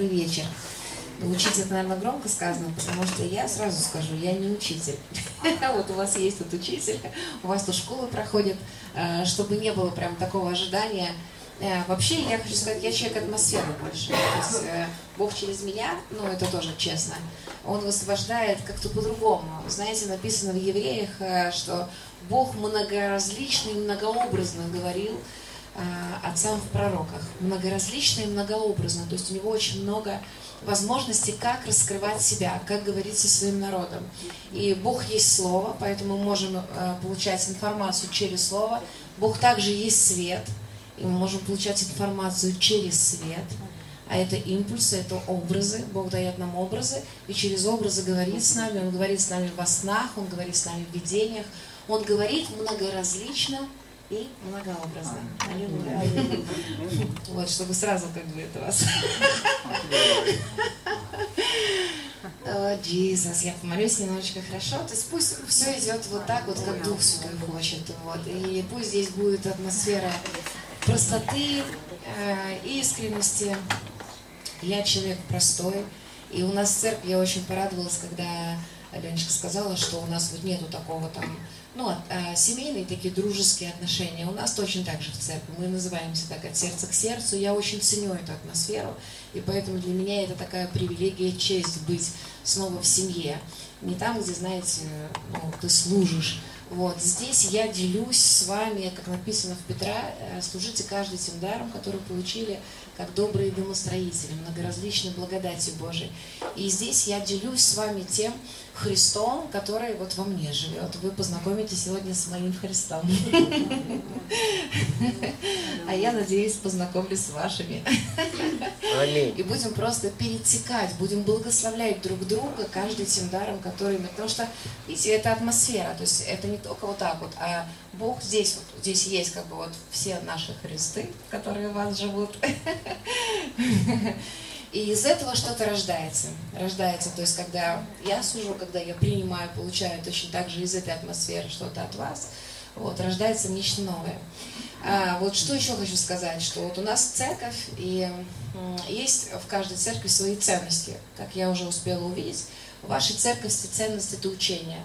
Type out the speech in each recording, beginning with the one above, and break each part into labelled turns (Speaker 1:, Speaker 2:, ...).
Speaker 1: Добрый вечер. Учитель, наверное, громко сказано, потому что я сразу скажу, я не учитель. Вот у вас есть тут учитель, у вас тут школы проходят, э, чтобы не было прям такого ожидания. Э, вообще, я хочу сказать, я человек атмосферы больше. То есть э, Бог через меня, ну это тоже честно, Он высвобождает как-то по-другому. Знаете, написано в Евреях, что Бог многоразличный, многообразно говорил отцам в пророках. Многоразлично и многообразно. То есть у него очень много возможности, как раскрывать себя, как говорить со своим народом. И Бог есть Слово, поэтому мы можем э, получать информацию через Слово. Бог также есть свет, и мы можем получать информацию через свет. А это импульсы, это образы. Бог дает нам образы, и через образы говорит с нами. Он говорит с нами во снах, Он говорит с нами в видениях. Он говорит многоразлично, и многообразно. Аллилуйя. Вот, чтобы сразу как бы это вас. Иисус, я помолюсь немножечко хорошо. То есть пусть все идет вот так вот, как Дух Святой хочет. Вот. И пусть здесь будет атмосфера простоты, э, искренности. Я человек простой. И у нас в церкви я очень порадовалась, когда Аленочка сказала, что у нас вот нету такого там ну, а, семейные такие дружеские отношения. У нас точно так же в церкви. Мы называемся так от сердца к сердцу. Я очень ценю эту атмосферу, и поэтому для меня это такая привилегия, честь быть снова в семье. Не там, где, знаете, ну, ты служишь. Вот здесь я делюсь с вами, как написано в Петра, э, служите каждый тем даром, который получили как добрые домостроители, многоразличной благодати Божией. И здесь я делюсь с вами тем Христом, который вот во мне живет. Вы познакомитесь сегодня с моим Христом. А я надеюсь, познакомлюсь с вашими. И будем просто перетекать, будем благословлять друг друга каждый тем даром, который мы... Потому что, видите, это атмосфера, то есть это не только вот так вот, а Бог здесь, вот, здесь есть как бы вот все наши Христы, которые в вас живут. И из этого что-то рождается. Рождается, то есть когда я сужу, когда я принимаю, получаю точно так же из этой атмосферы что-то от вас, вот, рождается нечто новое. А, вот что еще хочу сказать, что вот у нас церковь, и есть в каждой церкви свои ценности, как я уже успела увидеть. В вашей церкви ценность – это учение.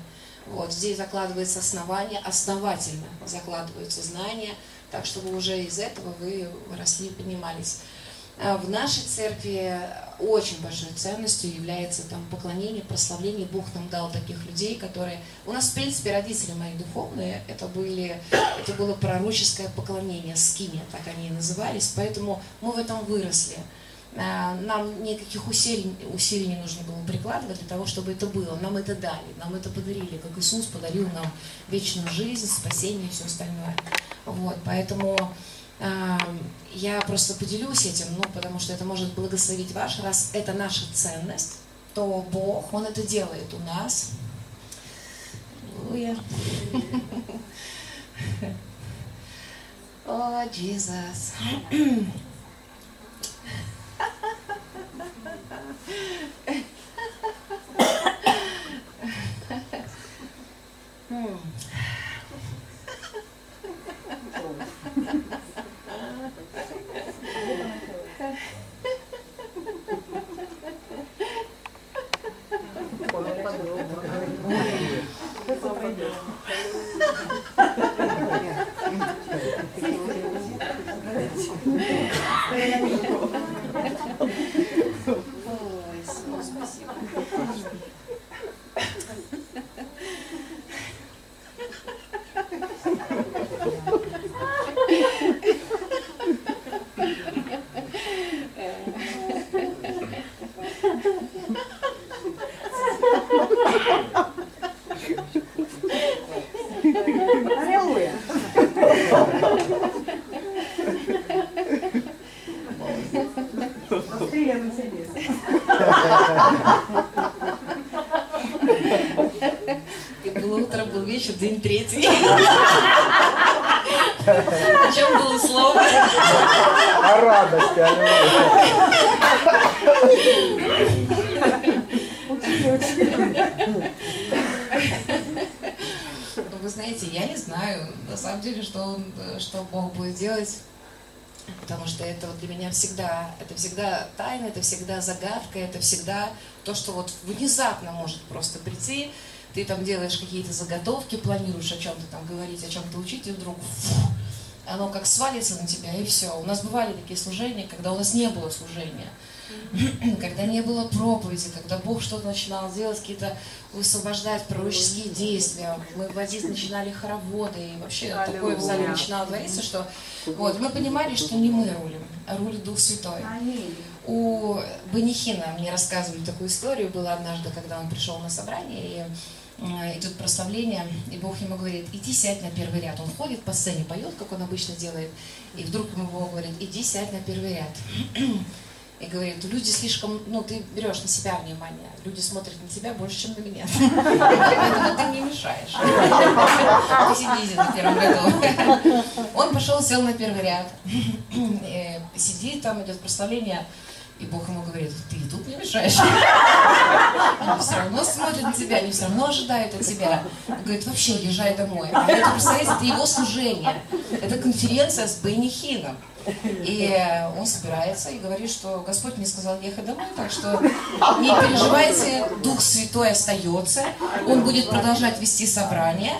Speaker 1: Вот, здесь закладывается основание, основательно закладываются знания, так чтобы уже из этого вы росли и поднимались. А в нашей церкви очень большой ценностью является там поклонение, прославление. Бог нам дал таких людей, которые... У нас, в принципе, родители мои духовные, это, были, это было пророческое поклонение, скиния, так они и назывались, поэтому мы в этом выросли. А, нам никаких усилий, усилий не нужно было прикладывать для того, чтобы это было. Нам это дали, нам это подарили, как Иисус подарил нам вечную жизнь, спасение и все остальное. Вот, поэтому я просто поделюсь этим, ну, потому что это может благословить ваш, раз это наша ценность, то Бог, Он это делает у нас. Аллилуйя. О, Иисус. Hmm. Ну, вы знаете, я не знаю, на самом деле, что, он, что Бог будет делать. Потому что это вот для меня всегда, это всегда тайна, это всегда загадка, это всегда то, что вот внезапно может просто прийти, ты там делаешь какие-то заготовки, планируешь о чем-то там говорить, о чем-то учить, и вдруг фу, оно как свалится на тебя, и все. У нас бывали такие служения, когда у нас не было служения, когда не было проповеди, когда Бог что-то начинал делать, какие-то высвобождать пророческие действия. Мы водить начинали хороводы, и вообще Аллилуйя. такое в зале начинало твориться, что вот, мы понимали, что не мы рулим, а рулит Дух Святой. У Банихина мне рассказывали такую историю, было однажды, когда он пришел на собрание, и э, идет прославление, и Бог ему говорит, иди сядь на первый ряд. Он ходит по сцене, поет, как он обычно делает, и вдруг ему Бог говорит, иди сядь на первый ряд и говорит, люди слишком, ну, ты берешь на себя внимание, люди смотрят на тебя больше, чем на меня. Поэтому ты мне мешаешь. Ты сидите на первом ряду. Он пошел, сел на первый ряд, сидит, там идет прославление, и Бог ему говорит, ты и тут не мешаешь. Они все равно смотрят на тебя, они все равно ожидают от тебя. Он говорит, вообще езжай домой. А это, представляете, это его служение. Это конференция с Бенни Хином. И он собирается и говорит, что Господь мне сказал ехать домой, так что не переживайте, Дух Святой остается, Он будет продолжать вести собрание,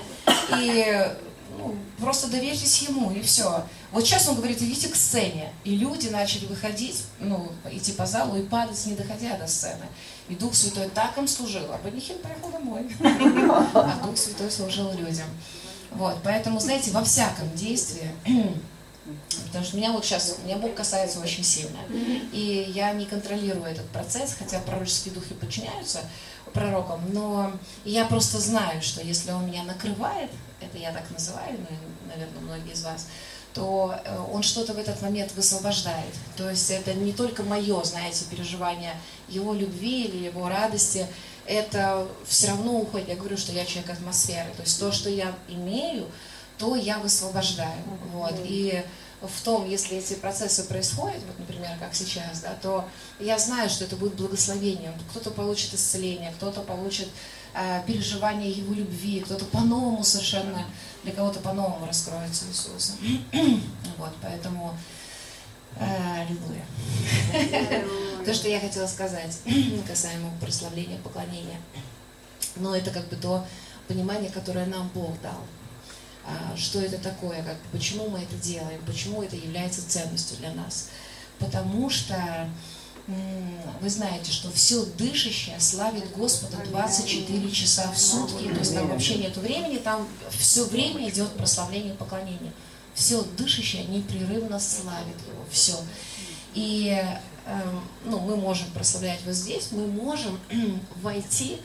Speaker 1: и ну, просто доверьтесь Ему, и все. Вот сейчас он говорит, идите к сцене. И люди начали выходить, ну, идти по залу и падать, не доходя до сцены. И Дух Святой так им служил, а Банихин поехал домой. А Дух Святой служил людям. Вот, поэтому, знаете, во всяком действии Потому что меня вот сейчас, меня Бог касается очень сильно. И я не контролирую этот процесс, хотя пророческие духи подчиняются пророкам, но я просто знаю, что если он меня накрывает, это я так называю, ну, наверное, многие из вас, то э, он что-то в этот момент высвобождает. То есть это не только мое, знаете, переживание его любви или его радости, это все равно уходит. Я говорю, что я человек атмосферы. То есть то, что я имею, то я высвобождаю. Вот. И в том, если эти процессы происходят, вот, например, как сейчас, да, то я знаю, что это будет благословением. Кто-то получит исцеление, кто-то получит э, переживание его любви, кто-то по-новому совершенно, для кого-то по-новому раскроется Иисус. вот, поэтому э, аллилуйя. То, что я хотела сказать касаемо прославления, поклонения. Но это как бы то понимание, которое нам Бог дал. А, что это такое, как, почему мы это делаем, почему это является ценностью для нас. Потому что вы знаете, что все дышащее славит Господа 24 часа в сутки, то есть там вообще нет времени, там все время идет прославление и поклонение. Все дышащее непрерывно славит Его, все. И эм, ну, мы можем прославлять вот здесь, мы можем войти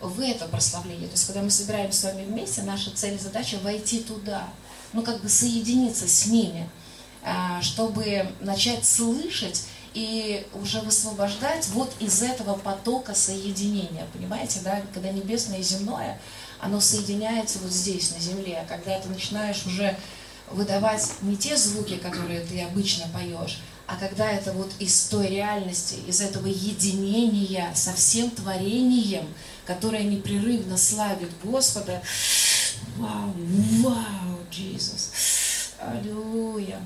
Speaker 1: в это прославление. То есть, когда мы собираемся с вами вместе, наша цель и задача войти туда, ну, как бы соединиться с ними, а, чтобы начать слышать и уже высвобождать вот из этого потока соединения. Понимаете, да, когда небесное и земное, оно соединяется вот здесь, на земле. Когда ты начинаешь уже выдавать не те звуки, которые ты обычно поешь, а когда это вот из той реальности, из этого единения со всем творением, которое непрерывно славит Господа, вау, вау, Иисус, аллилуйя.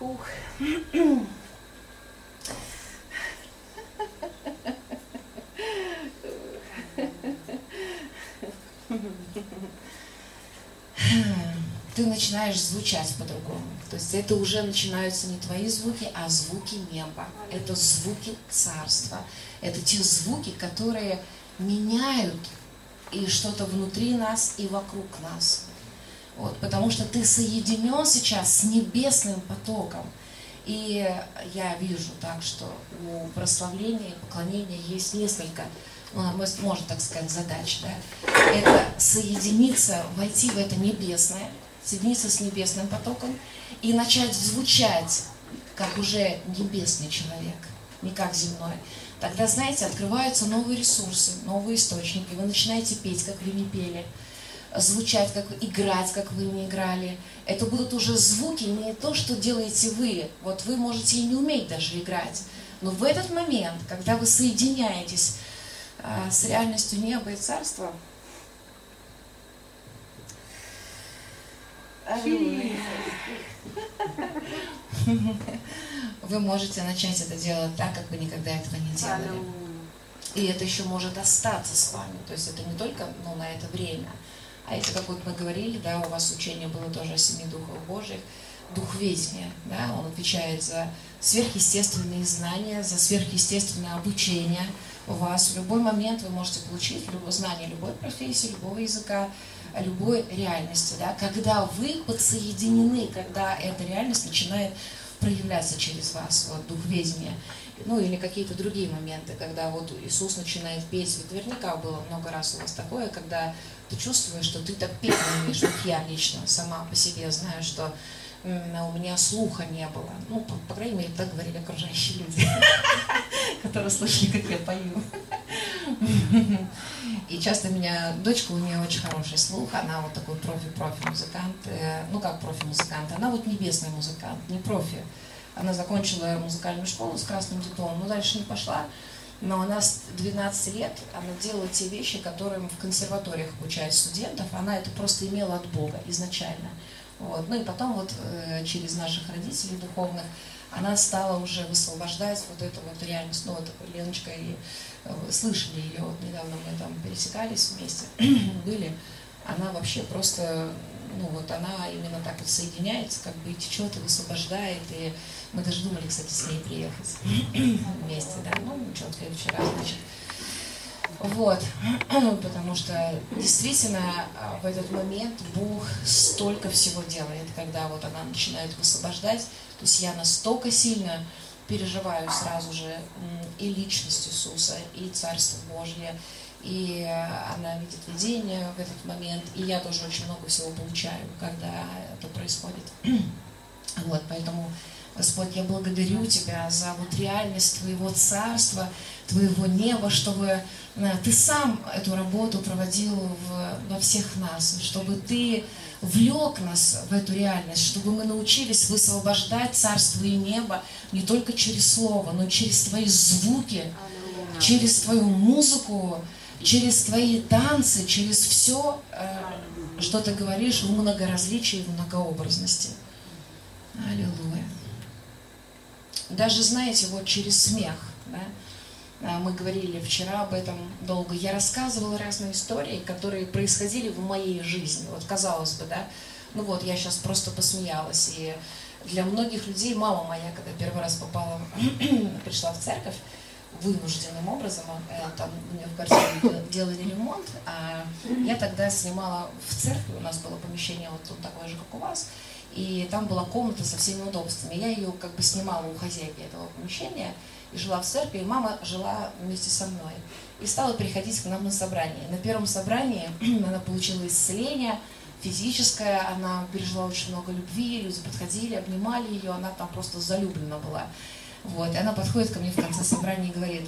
Speaker 1: Ух. ты начинаешь звучать по-другому. То есть это уже начинаются не твои звуки, а звуки неба. Это звуки царства. Это те звуки, которые меняют и что-то внутри нас и вокруг нас. Вот, потому что ты соединен сейчас с небесным потоком. И я вижу так, что у прославления и поклонения есть несколько, ну, можно так сказать, задач. Да? Это соединиться, войти в это небесное, соединиться с небесным потоком и начать звучать, как уже небесный человек, не как земной. Тогда, знаете, открываются новые ресурсы, новые источники. Вы начинаете петь, как вы не пели, звучать, как играть, как вы не играли. Это будут уже звуки, не то, что делаете вы. Вот вы можете и не уметь даже играть. Но в этот момент, когда вы соединяетесь а, с реальностью неба и царства, Вы можете начать это делать так, как вы никогда этого не делали. И это еще может остаться с вами. То есть это не только ну, на это время. А это, как вот мы говорили, да, у вас учение было тоже о семи духах Божьих, дух ведения, да, он отвечает за сверхъестественные знания, за сверхъестественное обучение у вас. В любой момент вы можете получить любое знание любой профессии, любого языка, любой реальности, да, когда вы подсоединены, когда эта реальность начинает проявляться через вас, вот, дух ведения ну или какие-то другие моменты, когда вот Иисус начинает петь, вот наверняка было много раз у вас такое, когда ты чувствуешь, что ты так петь не умеешь, вот я лично сама по себе знаю, что у меня слуха не было. Ну, по, по крайней мере, так говорили окружающие люди, которые слышали, как я пою. И часто меня, дочка у нее очень хороший слух, она вот такой профи-профи музыкант, э, ну как профи-музыкант, она вот небесный музыкант, не профи. Она закончила музыкальную школу с красным дипломом, но дальше не пошла. Но она с 12 лет, она делала те вещи, которым в консерваториях обучают студентов. Она это просто имела от Бога изначально. Вот. Ну и потом вот э, через наших родителей духовных она стала уже высвобождать вот эту вот реальность. Ну вот Леночка и э, слышали ее, вот недавно мы там пересекались вместе, были. Она вообще просто ну вот она именно так вот соединяется, как бы и течет, и высвобождает, и мы даже думали, кстати, с ней приехать вместе, да, ну ничего, в следующий раз, значит. Вот, потому что действительно а, в этот момент Бог столько всего делает, когда вот она начинает высвобождать, то есть я настолько сильно переживаю сразу же и личность Иисуса, и Царство Божье, и она видит видение в этот момент, и я тоже очень много всего получаю, когда это происходит. Вот, поэтому, Господь, я благодарю Тебя за вот реальность Твоего Царства, Твоего неба, чтобы э, Ты сам эту работу проводил в, во всех нас, чтобы Ты влек нас в эту реальность, чтобы мы научились высвобождать Царство и небо не только через Слово, но через Твои звуки, через Твою музыку, через твои танцы, через все, э, что ты говоришь в многоразличии, в многообразности. Аллилуйя. Даже, знаете, вот через смех, да, э, мы говорили вчера об этом долго, я рассказывала разные истории, которые происходили в моей жизни. Вот казалось бы, да, ну вот, я сейчас просто посмеялась. И для многих людей, мама моя, когда первый раз попала, пришла в церковь, вынужденным образом. Э, там у меня в квартире делали ремонт, а я тогда снимала в церкви, у нас было помещение вот тут такое же, как у вас, и там была комната со всеми удобствами. Я ее как бы снимала у хозяйки этого помещения и жила в церкви, и мама жила вместе со мной. И стала приходить к нам на собрание. На первом собрании она получила исцеление физическое, она пережила очень много любви, люди подходили, обнимали ее, она там просто залюблена была. Вот, и она подходит ко мне в конце собрания и говорит,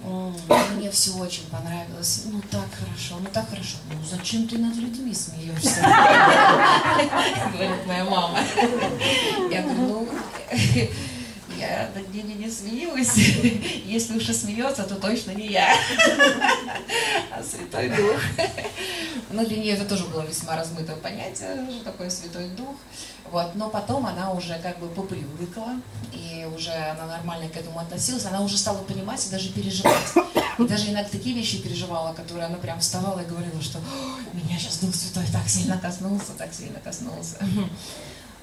Speaker 1: мне все очень понравилось. Ну так хорошо, ну так хорошо. Ну зачем ты над людьми смеешься? Говорит моя мама. Я говорю, ну, я над ними не смеюсь. Если уж и смеется, то точно не я, а Святой Дух. Но для нее это тоже было весьма размытое понятие, что такое Святой Дух. Вот, но потом она уже как бы попривыкла, и уже она нормально к этому относилась, она уже стала понимать и даже переживать. И даже иногда такие вещи переживала, которые она прям вставала и говорила, что меня сейчас Дух Святой так сильно коснулся, так сильно коснулся.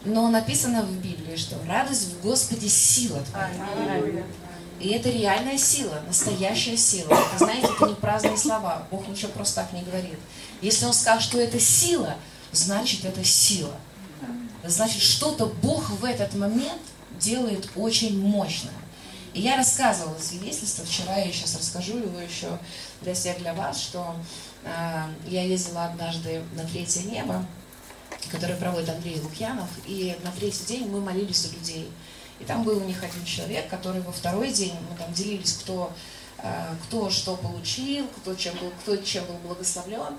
Speaker 1: Но написано в Библии, что радость в Господе сила твоя. И это реальная сила, настоящая сила. Это, знаете, это не праздные слова. Бог ничего просто так не говорит. Если Он скажет, что это сила, значит это сила. Значит, что-то Бог в этот момент делает очень мощно. И я рассказывала свидетельство, вчера я сейчас расскажу его еще для всех, для вас, что э, я ездила однажды на третье небо, которое проводит Андрей Лукьянов, и на третий день мы молились у людей. И там был у них один человек, который во второй день, мы там делились, кто, э, кто что получил, кто чем был, кто чем был благословлен.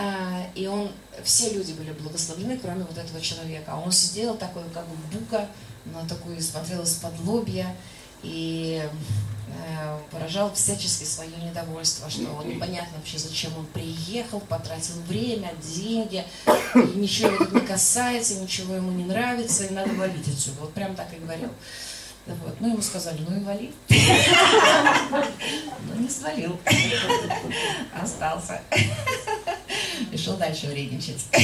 Speaker 1: А, и он, все люди были благословлены, кроме вот этого человека. А он сидел такой, как бы бука, на такую смотрел из-под лобья. и э, выражал всячески свое недовольство, что вот непонятно вообще, зачем он приехал, потратил время, деньги, и ничего его тут не касается, ничего ему не нравится, и надо валить отсюда. Вот прям так и говорил. Вот. Ну, ему сказали, ну и вали. Ну, не свалил. Остался. Решил дальше вредничать.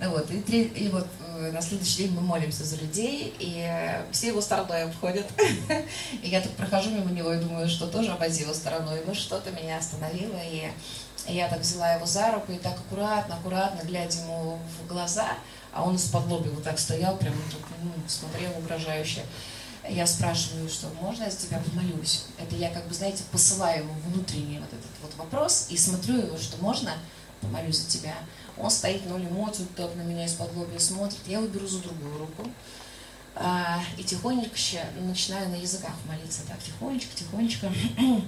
Speaker 1: Вот. И, и вот э, на следующий день мы молимся за людей, и все его стороной обходят. И я так прохожу мимо него и думаю, что тоже его стороной. Ну, что-то меня остановило, и я так взяла его за руку и так аккуратно, аккуратно, глядя ему в глаза, а он из-под лоби вот так стоял, прям так, ну, смотрел угрожающе. Я спрашиваю, что можно я за тебя помолюсь? Это я как бы, знаете, посылаю ему внутренний вот этот вот вопрос и смотрю его, что можно помолюсь за тебя. Он стоит ноль эмоций, так на меня из-под лоби смотрит. Я его беру за другую руку. А, и тихонечко начинаю на языках молиться. Так, тихонечко, тихонечко.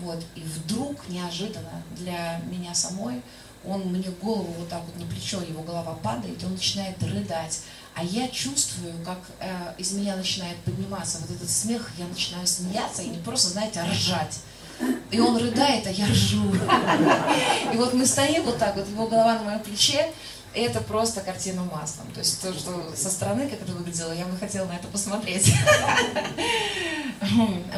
Speaker 1: Вот. И вдруг, неожиданно для меня самой, он мне голову вот так вот на плечо, его голова падает, и он начинает рыдать. А я чувствую, как э, из меня начинает подниматься вот этот смех, я начинаю смеяться и не просто, знаете, а ржать. И он рыдает, а я ржу. И вот мы стоим вот так, вот его голова на моем плече, и это просто картина маслом. То есть то, что со стороны, как это выглядело, я бы хотела на это посмотреть.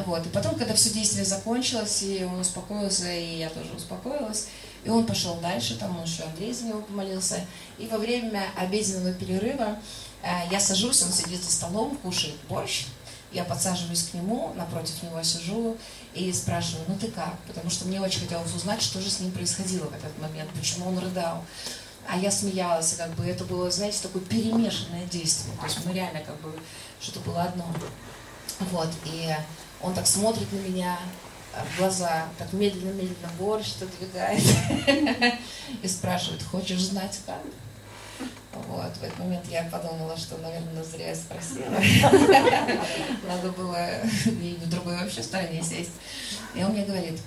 Speaker 1: Вот. И потом, когда все действие закончилось, и он успокоился, и я тоже успокоилась, и он пошел дальше, там еще Андрей за него помолился. И во время обеденного перерыва э, я сажусь, он сидит за столом, кушает борщ. Я подсаживаюсь к нему, напротив него сижу и спрашиваю, ну ты как? Потому что мне очень хотелось узнать, что же с ним происходило в этот момент, почему он рыдал. А я смеялась, и как бы это было, знаете, такое перемешанное действие. То есть мы реально как бы что-то было одно. Вот, и он так смотрит на меня, в глаза, так медленно-медленно борщ отодвигает и спрашивает, хочешь знать как? Вот, в этот момент я подумала, что, наверное, зря я спросила. Надо было и в другой вообще стороне сесть. И он мне говорит,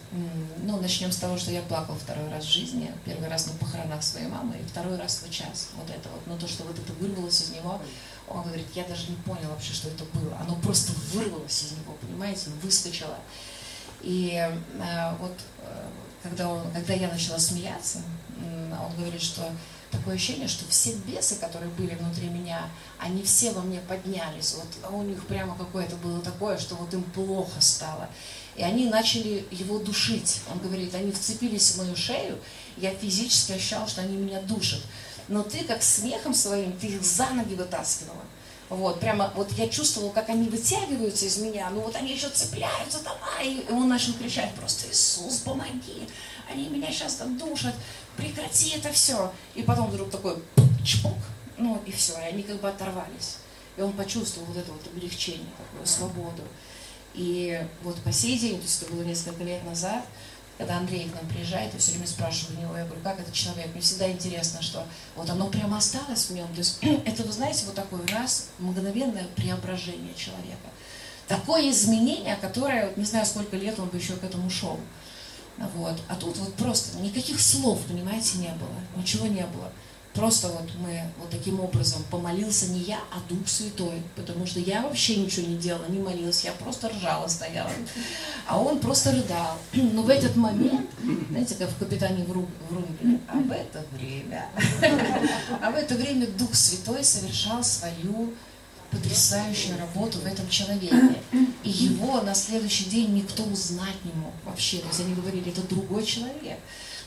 Speaker 1: ну, начнем с того, что я плакала второй раз в жизни. Первый раз на похоронах своей мамы, и второй раз в час. Вот это вот. Но то, что вот это вырвалось из него, он говорит, я даже не понял вообще, что это было. Оно просто вырвалось из него, понимаете, выскочило. И э, вот э, когда, он, когда я начала смеяться, он говорит, что такое ощущение, что все бесы, которые были внутри меня, они все во мне поднялись. Вот у них прямо какое-то было такое, что вот им плохо стало. И они начали его душить. Он говорит, они вцепились в мою шею, я физически ощущал, что они меня душат. Но ты как смехом своим, ты их за ноги вытаскивала. Вот, прямо, вот я чувствовала, как они вытягиваются из меня, ну вот они еще цепляются а, и он начал кричать просто, Иисус, помоги, они меня сейчас там душат, прекрати это все. И потом вдруг такой чпок, ну и все, и они как бы оторвались. И он почувствовал вот это вот облегчение, такую свободу. И вот по сей день, то есть это было несколько лет назад, когда Андрей к нам приезжает, я все время спрашиваю у него, я говорю, как этот человек? Мне всегда интересно, что вот оно прямо осталось в нем. То есть это, вы знаете, вот такой раз мгновенное преображение человека. Такое изменение, которое, не знаю, сколько лет он бы еще к этому шел. Вот. А тут вот просто никаких слов, понимаете, не было. Ничего не было. Просто вот мы вот таким образом помолился не я, а Дух Святой, потому что я вообще ничего не делала, не молилась, я просто ржала, стояла. А он просто рыдал. Но в этот момент, знаете, как в «Капитане Врунгеле», а в это время, а в это время Дух Святой совершал свою потрясающую работу в этом человеке. И его на следующий день никто узнать не мог вообще. То есть они говорили, это другой человек.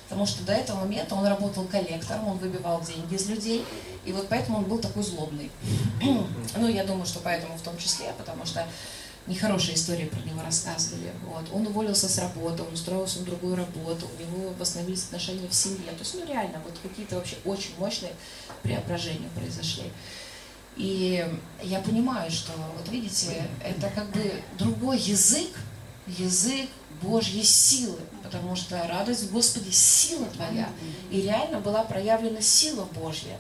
Speaker 1: Потому что до этого момента он работал коллектором, он выбивал деньги из людей, и вот поэтому он был такой злобный. ну, я думаю, что поэтому в том числе, потому что нехорошие истории про него рассказывали. Вот. Он уволился с работы, он устроился на другую работу, у него восстановились отношения в семье. То есть, ну реально, вот какие-то вообще очень мощные преображения произошли. И я понимаю, что, вот видите, это как бы другой язык, язык Божьей силы, потому что радость в Господе – сила твоя. И реально была проявлена сила Божья.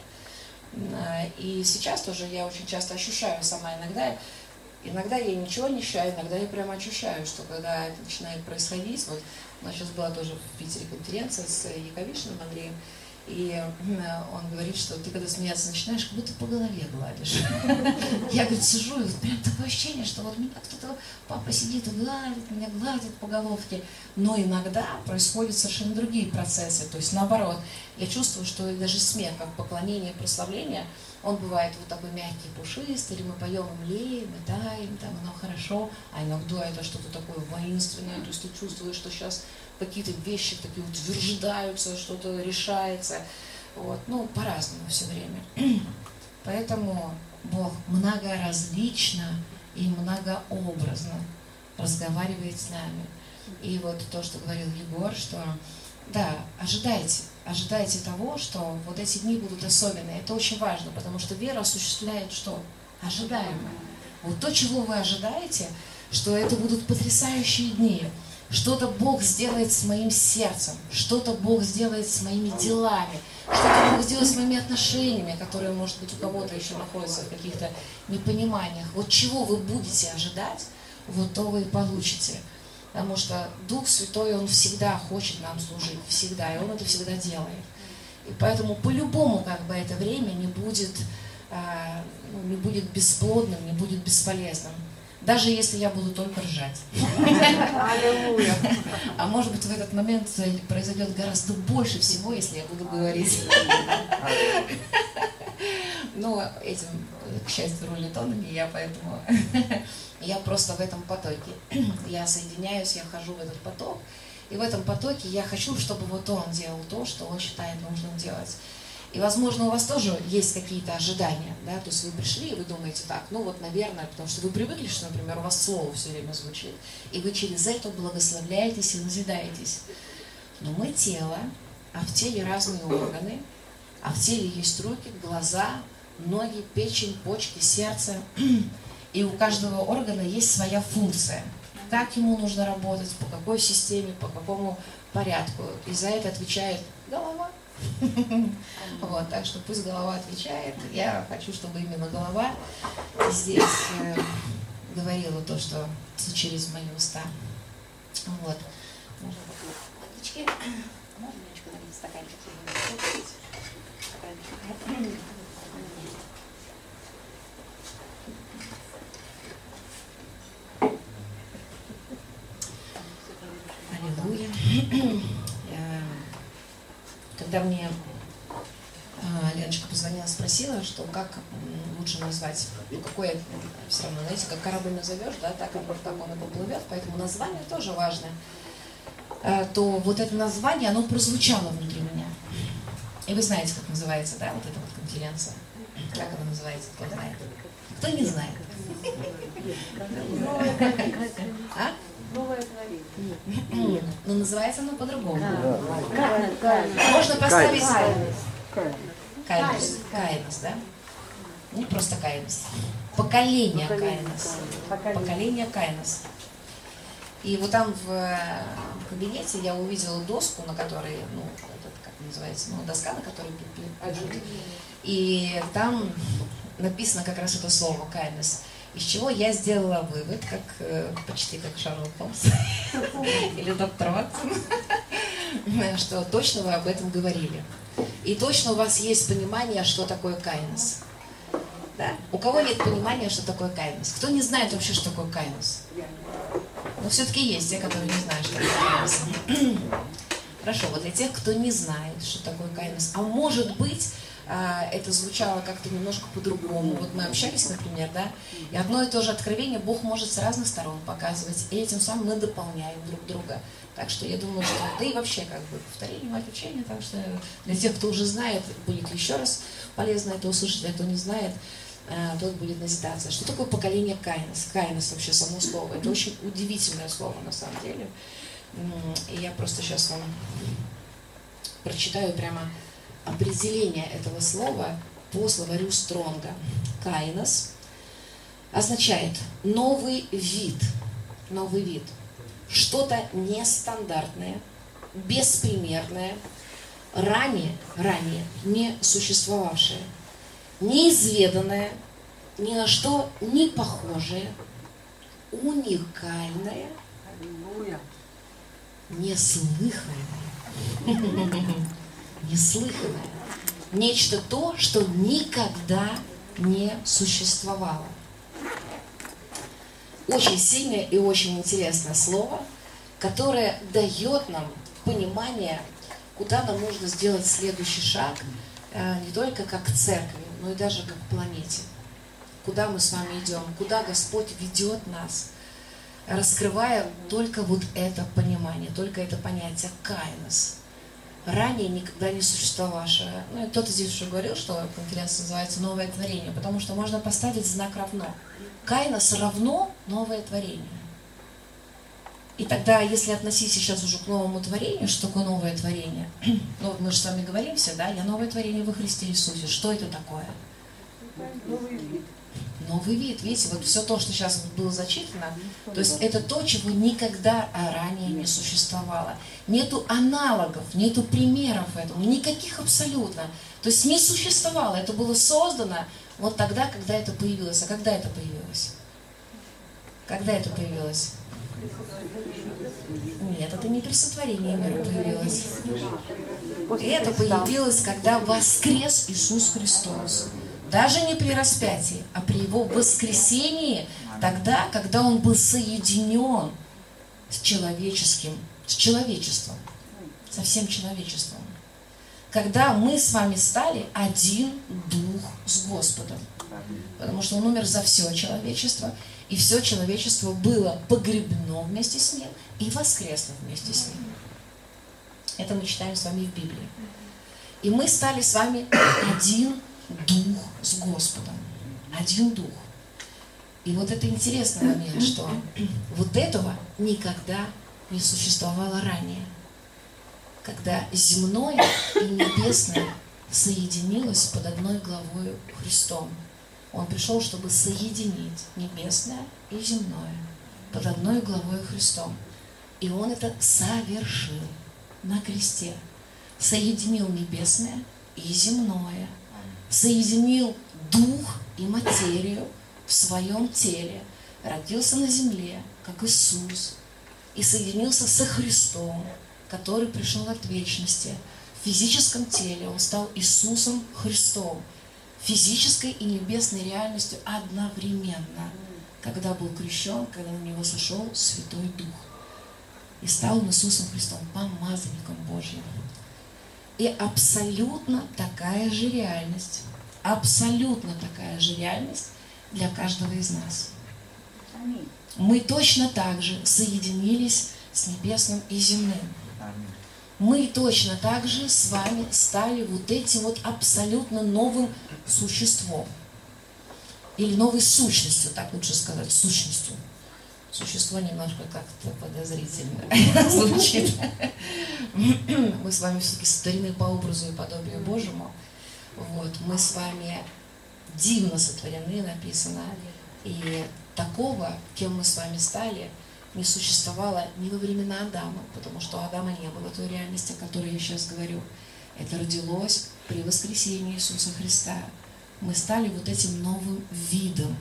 Speaker 1: И сейчас тоже я очень часто ощущаю сама иногда, иногда я ничего не ощущаю, иногда я прямо ощущаю, что когда это начинает происходить, вот у нас сейчас была тоже в Питере конференция с Яковишиным Андреем, И он говорит, что ты когда смеяться начинаешь, как будто по голове гладишь. Я, говорит, сижу, и прям такое ощущение, что вот меня кто-то, папа сидит и гладит, меня гладит по головке. Но иногда происходят совершенно другие процессы. То есть наоборот, я чувствую, что даже смех, как поклонение, прославление, он бывает вот такой мягкий, пушистый, или мы поем и млеем, и таем, там оно хорошо, а иногда это что-то такое воинственное, то есть ты чувствуешь, что сейчас какие-то вещи такие утверждаются, что-то решается. Вот. Ну, по-разному все время. Поэтому Бог многоразлично и многообразно разговаривает с нами. И вот то, что говорил Егор, что да, ожидайте, ожидайте того, что вот эти дни будут особенные. Это очень важно, потому что вера осуществляет что? Ожидаемое. Вот то, чего вы ожидаете, что это будут потрясающие дни, что-то Бог сделает с моим сердцем, что-то Бог сделает с моими делами, что-то Бог сделает с моими отношениями, которые, может быть, у кого-то еще находятся в каких-то непониманиях. Вот чего вы будете ожидать, вот то вы и получите. Потому что Дух Святой, Он всегда хочет нам служить, всегда, и Он это всегда делает. И поэтому по-любому как бы это время не будет, а, ну, не будет бесплодным, не будет бесполезным даже если я буду только ржать. А может быть в этот момент произойдет гораздо больше всего, если я буду говорить. Но этим, к счастью, рулит он, не я, поэтому я просто в этом потоке. Я соединяюсь, я хожу в этот поток. И в этом потоке я хочу, чтобы вот он делал то, что он считает нужным делать. И, возможно, у вас тоже есть какие-то ожидания, да, то есть вы пришли и вы думаете так, ну вот, наверное, потому что вы привыкли, что, например, у вас слово все время звучит, и вы через это благословляетесь и назидаетесь. Но мы тело, а в теле разные органы, а в теле есть руки, глаза, ноги, печень, почки, сердце, и у каждого органа есть своя функция. Как ему нужно работать, по какой системе, по какому порядку. И за это отвечает голова, вот, так что пусть голова отвечает. Я хочу, чтобы именно голова здесь э, говорила то, что через мои уста. Вот. Можно водички? Можно немножко налить стаканчик? Аллилуйя когда мне а, Леночка позвонила, спросила, что как лучше назвать, ну какое, все равно, знаете, как корабль назовешь, да, так, так он и поплывет, поэтому название тоже важно, а, то вот это название, оно прозвучало внутри меня. И вы знаете, как называется, да, вот эта вот конференция? Как она называется, кто знает? Кто не знает? А? Новое творение. Но называется оно по-другому. Можно поставить... Кайнус. Кайнус, да? Не просто Кайнус. Поколение Кайнус. Поколение Кайнус. И вот там в кабинете я увидела доску, на которой, ну, этот, как называется, ну, доска, на которой пишут. И там написано как раз это слово «kindness». Из чего я сделала вывод, как э, почти как Шарлот Холмс или доктор Ватсон, что точно вы об этом говорили. И точно у вас есть понимание, что такое kindness. Да? У кого нет понимания, что такое kindness? Кто не знает вообще, что такое kindness? Но все-таки есть те, которые не знают, что такое kindness. Хорошо, вот для тех, кто не знает, что такое kindness, а может быть, это звучало как-то немножко по-другому. Вот мы общались, например, да, и одно и то же откровение Бог может с разных сторон показывать, и этим самым мы дополняем друг друга. Так что я думаю, что да и вообще как бы повторение мать учения, так что для тех, кто уже знает, будет еще раз полезно это услышать, для кто не знает, а, тот будет назидаться. Что такое поколение Кайнос? Кайнос вообще само слово. Это очень удивительное слово на самом деле. И я просто сейчас вам прочитаю прямо определение этого слова по словарю Стронга. Кайнос означает новый вид, новый вид, что-то нестандартное, беспримерное, ранее, ранее не существовавшее, неизведанное, ни на что не похожее, уникальное, неслыханное неслыханное, нечто то, что никогда не существовало. Очень сильное и очень интересное слово, которое дает нам понимание, куда нам нужно сделать следующий шаг, э, не только как церкви, но и даже как планете. Куда мы с вами идем, куда Господь ведет нас, раскрывая только вот это понимание, только это понятие кайнос – ранее никогда не существовавшее. Ну, и кто-то здесь уже говорил, что конференция называется «Новое творение», потому что можно поставить знак «равно». Кайнос равно новое творение. И тогда, если относить сейчас уже к новому творению, что такое новое творение? Ну, вот мы же с вами говорим все, да? Я новое творение во Христе Иисусе. Что это такое? Новый вид новый вид. Видите, вот все то, что сейчас было зачитано, то есть это то, чего никогда ранее не существовало. Нету аналогов, нету примеров этому, никаких абсолютно. То есть не существовало, это было создано вот тогда, когда это появилось. А когда это появилось? Когда это появилось? Нет, это не при сотворении мира появилось. Это появилось, когда воскрес Иисус Христос даже не при распятии, а при его воскресении, тогда, когда он был соединен с человеческим, с человечеством, со всем человечеством. Когда мы с вами стали один дух с Господом. Потому что он умер за все человечество, и все человечество было погребено вместе с ним и воскресло вместе с ним. Это мы читаем с вами в Библии. И мы стали с вами один дух с Господом. Один дух. И вот это интересный момент, что вот этого никогда не существовало ранее. Когда земное и небесное соединилось под одной главой Христом. Он пришел, чтобы соединить небесное и земное под одной главой Христом. И он это совершил на кресте. Соединил небесное и земное – соединил дух и материю в своем теле, родился на земле, как Иисус, и соединился со Христом, который пришел от вечности. В физическом теле он стал Иисусом Христом, физической и небесной реальностью одновременно, когда был крещен, когда на него сошел Святой Дух. И стал он Иисусом Христом, помазанником Божьим. И абсолютно такая же реальность, абсолютно такая же реальность для каждого из нас. Мы точно так же соединились с небесным и земным. Мы точно так же с вами стали вот этим вот абсолютно новым существом. Или новой сущностью, так лучше сказать, сущностью. Существо немножко как-то подозрительно звучит. Мы с вами все-таки сотворены по образу и подобию Божьему. Вот, мы с вами дивно сотворены, написано. И такого, кем мы с вами стали, не существовало ни во времена Адама, потому что у Адама не было той реальности, о которой я сейчас говорю. Это родилось при воскресении Иисуса Христа. Мы стали вот этим новым видом,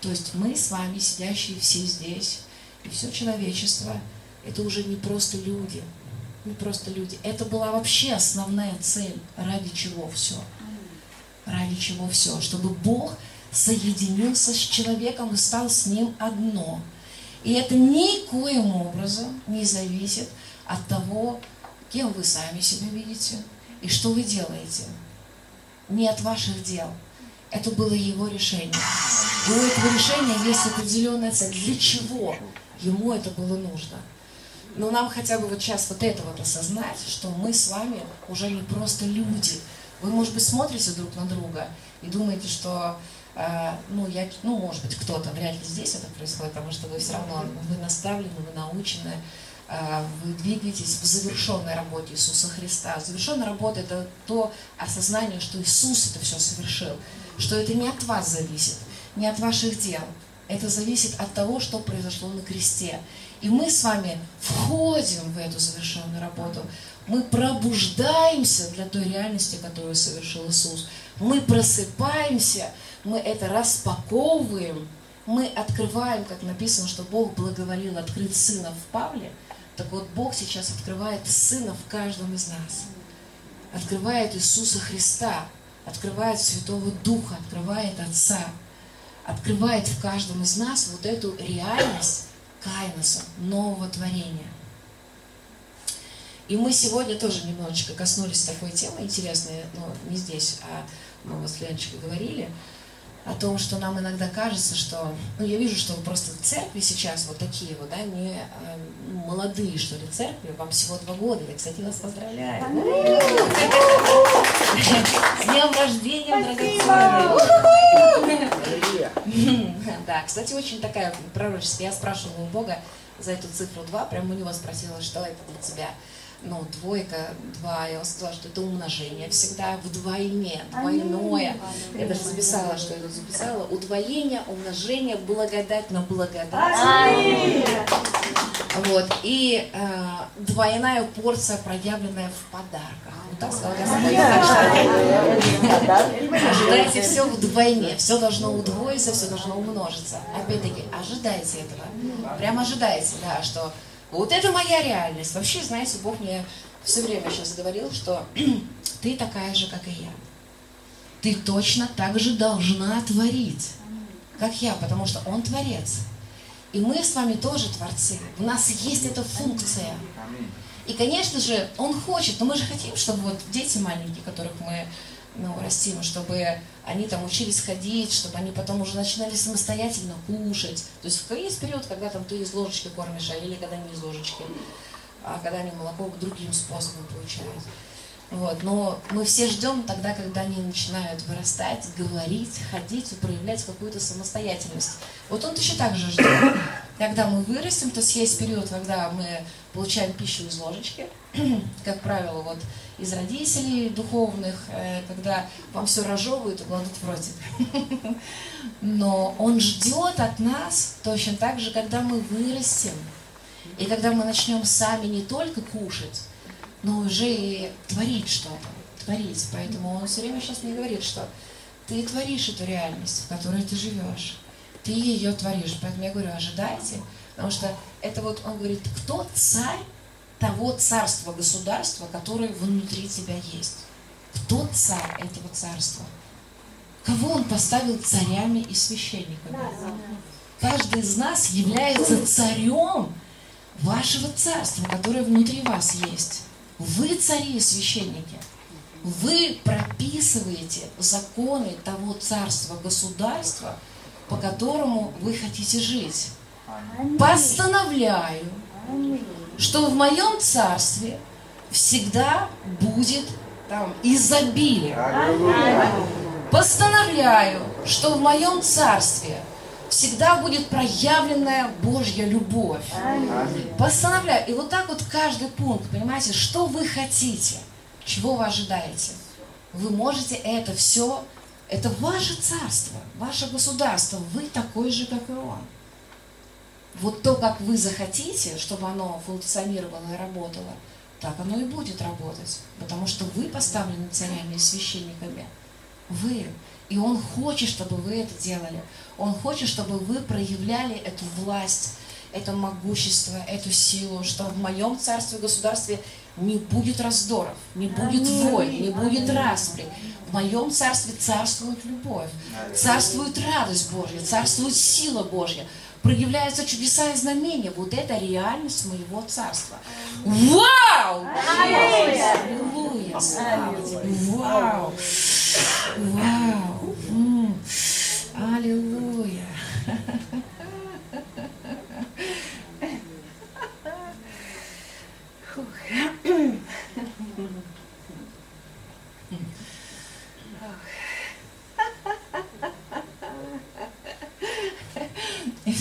Speaker 1: то есть мы с вами, сидящие все здесь, и все человечество, это уже не просто люди, не просто люди. Это была вообще основная цель, ради чего все. Ради чего все. Чтобы Бог соединился с человеком и стал с ним одно. И это никоим образом не зависит от того, кем вы сами себя видите и что вы делаете. Не от ваших дел. Это было его решение. И у этого решения есть определенная цель. Для чего ему это было нужно? Но нам хотя бы вот сейчас вот это вот осознать, что мы с вами уже не просто люди. Вы, может быть, смотрите друг на друга и думаете, что э, ну, я, ну, может быть, кто-то, вряд ли здесь это происходит, потому что вы все равно, вы наставлены, вы научены, э, вы двигаетесь в завершенной работе Иисуса Христа. Завершенная работа – это то осознание, что Иисус это все совершил, что это не от вас зависит, не от ваших дел. Это зависит от того, что произошло на кресте. И мы с вами входим в эту завершенную работу. Мы пробуждаемся для той реальности, которую совершил Иисус. Мы просыпаемся, мы это распаковываем, мы открываем, как написано, что Бог благоволил открыть Сына в Павле. Так вот, Бог сейчас открывает Сына в каждом из нас. открывает Иисуса Христа, открывает Святого Духа, открывает Отца, открывает в каждом из нас вот эту реальность Кайноса, нового творения. И мы сегодня тоже немножечко коснулись такой темы интересной, но не здесь, а мы вот с Леночкой говорили, о том, что нам иногда кажется, что... Ну, я вижу, что вы просто в церкви сейчас вот такие вот, да, не э, молодые, что ли, церкви. Вам всего два года. Я, кстати, вас поздравляю. С днем рождения, драгоценный! Да, кстати, очень такая пророческая. Я спрашивала у Бога за эту цифру 2, прямо у него спросила, что это для тебя ну, двойка, два, я сказала, что это умножение всегда вдвойне, двойное. Я даже записала, что я тут записала. Удвоение, умножение, благодать на благодать. Вот. И э, двойная порция, проявленная в подарках. Вот так сказала Ожидайте все вдвойне. Все должно удвоиться, все должно умножиться. Опять-таки, ожидайте этого. Прям ожидайте, да, что вот это моя реальность. Вообще, знаете, Бог мне все время сейчас говорил, что ты такая же, как и я. Ты точно так же должна творить, как я, потому что Он творец. И мы с вами тоже творцы. У нас есть эта функция. И, конечно же, Он хочет, но мы же хотим, чтобы вот дети маленькие, которых мы ну, растим, чтобы они там учились ходить, чтобы они потом уже начинали самостоятельно кушать. То есть есть период, когда там ты из ложечки кормишь, а или когда не из ложечки, а когда они молоко другим способом получают. Вот. Но мы все ждем тогда, когда они начинают вырастать, говорить, ходить проявлять какую-то самостоятельность. Вот он точно так же ждет. Когда мы вырастем, то есть есть период, когда мы получаем пищу из ложечки, как правило, вот из родителей духовных, э, когда вам все разжевывают и кладут в ротик. Но он ждет от нас точно так же, когда мы вырастем, и когда мы начнем сами не только кушать, но уже и творить что-то, творить. Поэтому он все время сейчас мне говорит, что ты творишь эту реальность, в которой ты живешь. Ты ее творишь. Поэтому я говорю, ожидайте. Потому что это вот, он говорит, кто царь того царства, государства, которое внутри тебя есть? Кто царь этого царства? Кого он поставил царями и священниками? Каждый из нас является царем вашего царства, которое внутри вас есть. Вы цари и священники. Вы прописываете законы того царства, государства, по которому вы хотите жить. Постановляю, что в моем царстве всегда будет там изобилие. Постановляю, что в моем царстве всегда будет проявленная Божья любовь. Постановляю. И вот так вот каждый пункт, понимаете, что вы хотите, чего вы ожидаете. Вы можете это все, это ваше царство, ваше государство, вы такой же, как и он. Вот то, как вы захотите, чтобы оно функционировало и работало, так оно и будет работать. Потому что вы поставлены царями и священниками. Вы. И Он хочет, чтобы вы это делали. Он хочет, чтобы вы проявляли эту власть, это могущество, эту силу, что в моем царстве, государстве не будет раздоров, не будет войн, не будет распри. В моем царстве царствует любовь, царствует радость Божья, царствует сила Божья проявляются чудеса и знамения. Вот это реальность моего царства. Вау! Аллилуйя! Вау! Вау! Аллилуйя!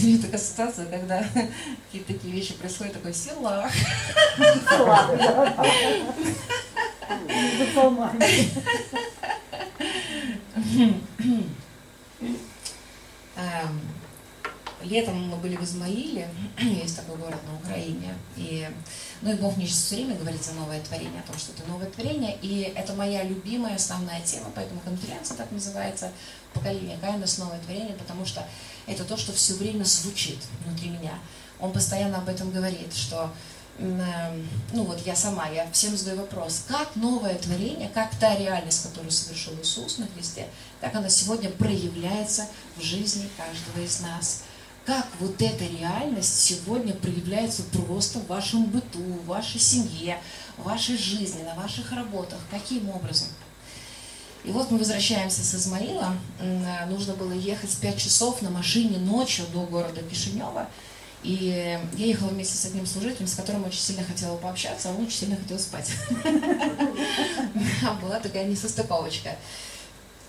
Speaker 1: Мне такая ситуация, когда какие-то такие вещи происходят, такой сила. Эм, летом мы были в Измаиле, есть такой город на Украине, и, ну и Бог мне сейчас все время говорит за новое творение, о том, что это новое творение, и это моя любимая основная тема, поэтому конференция так называется, поколение Каина с новое творение, потому что это то, что все время звучит внутри меня. Он постоянно об этом говорит, что ну вот я сама, я всем задаю вопрос, как новое творение, как та реальность, которую совершил Иисус на кресте, как она сегодня проявляется в жизни каждого из нас. Как вот эта реальность сегодня проявляется просто в вашем быту, в вашей семье, в вашей жизни, на ваших работах, каким образом? И вот мы возвращаемся с Измаила. Нужно было ехать 5 часов на машине ночью до города Кишинева. И я ехала вместе с одним служителем, с которым очень сильно хотела пообщаться, а он очень сильно хотел спать. Была такая несостыковочка.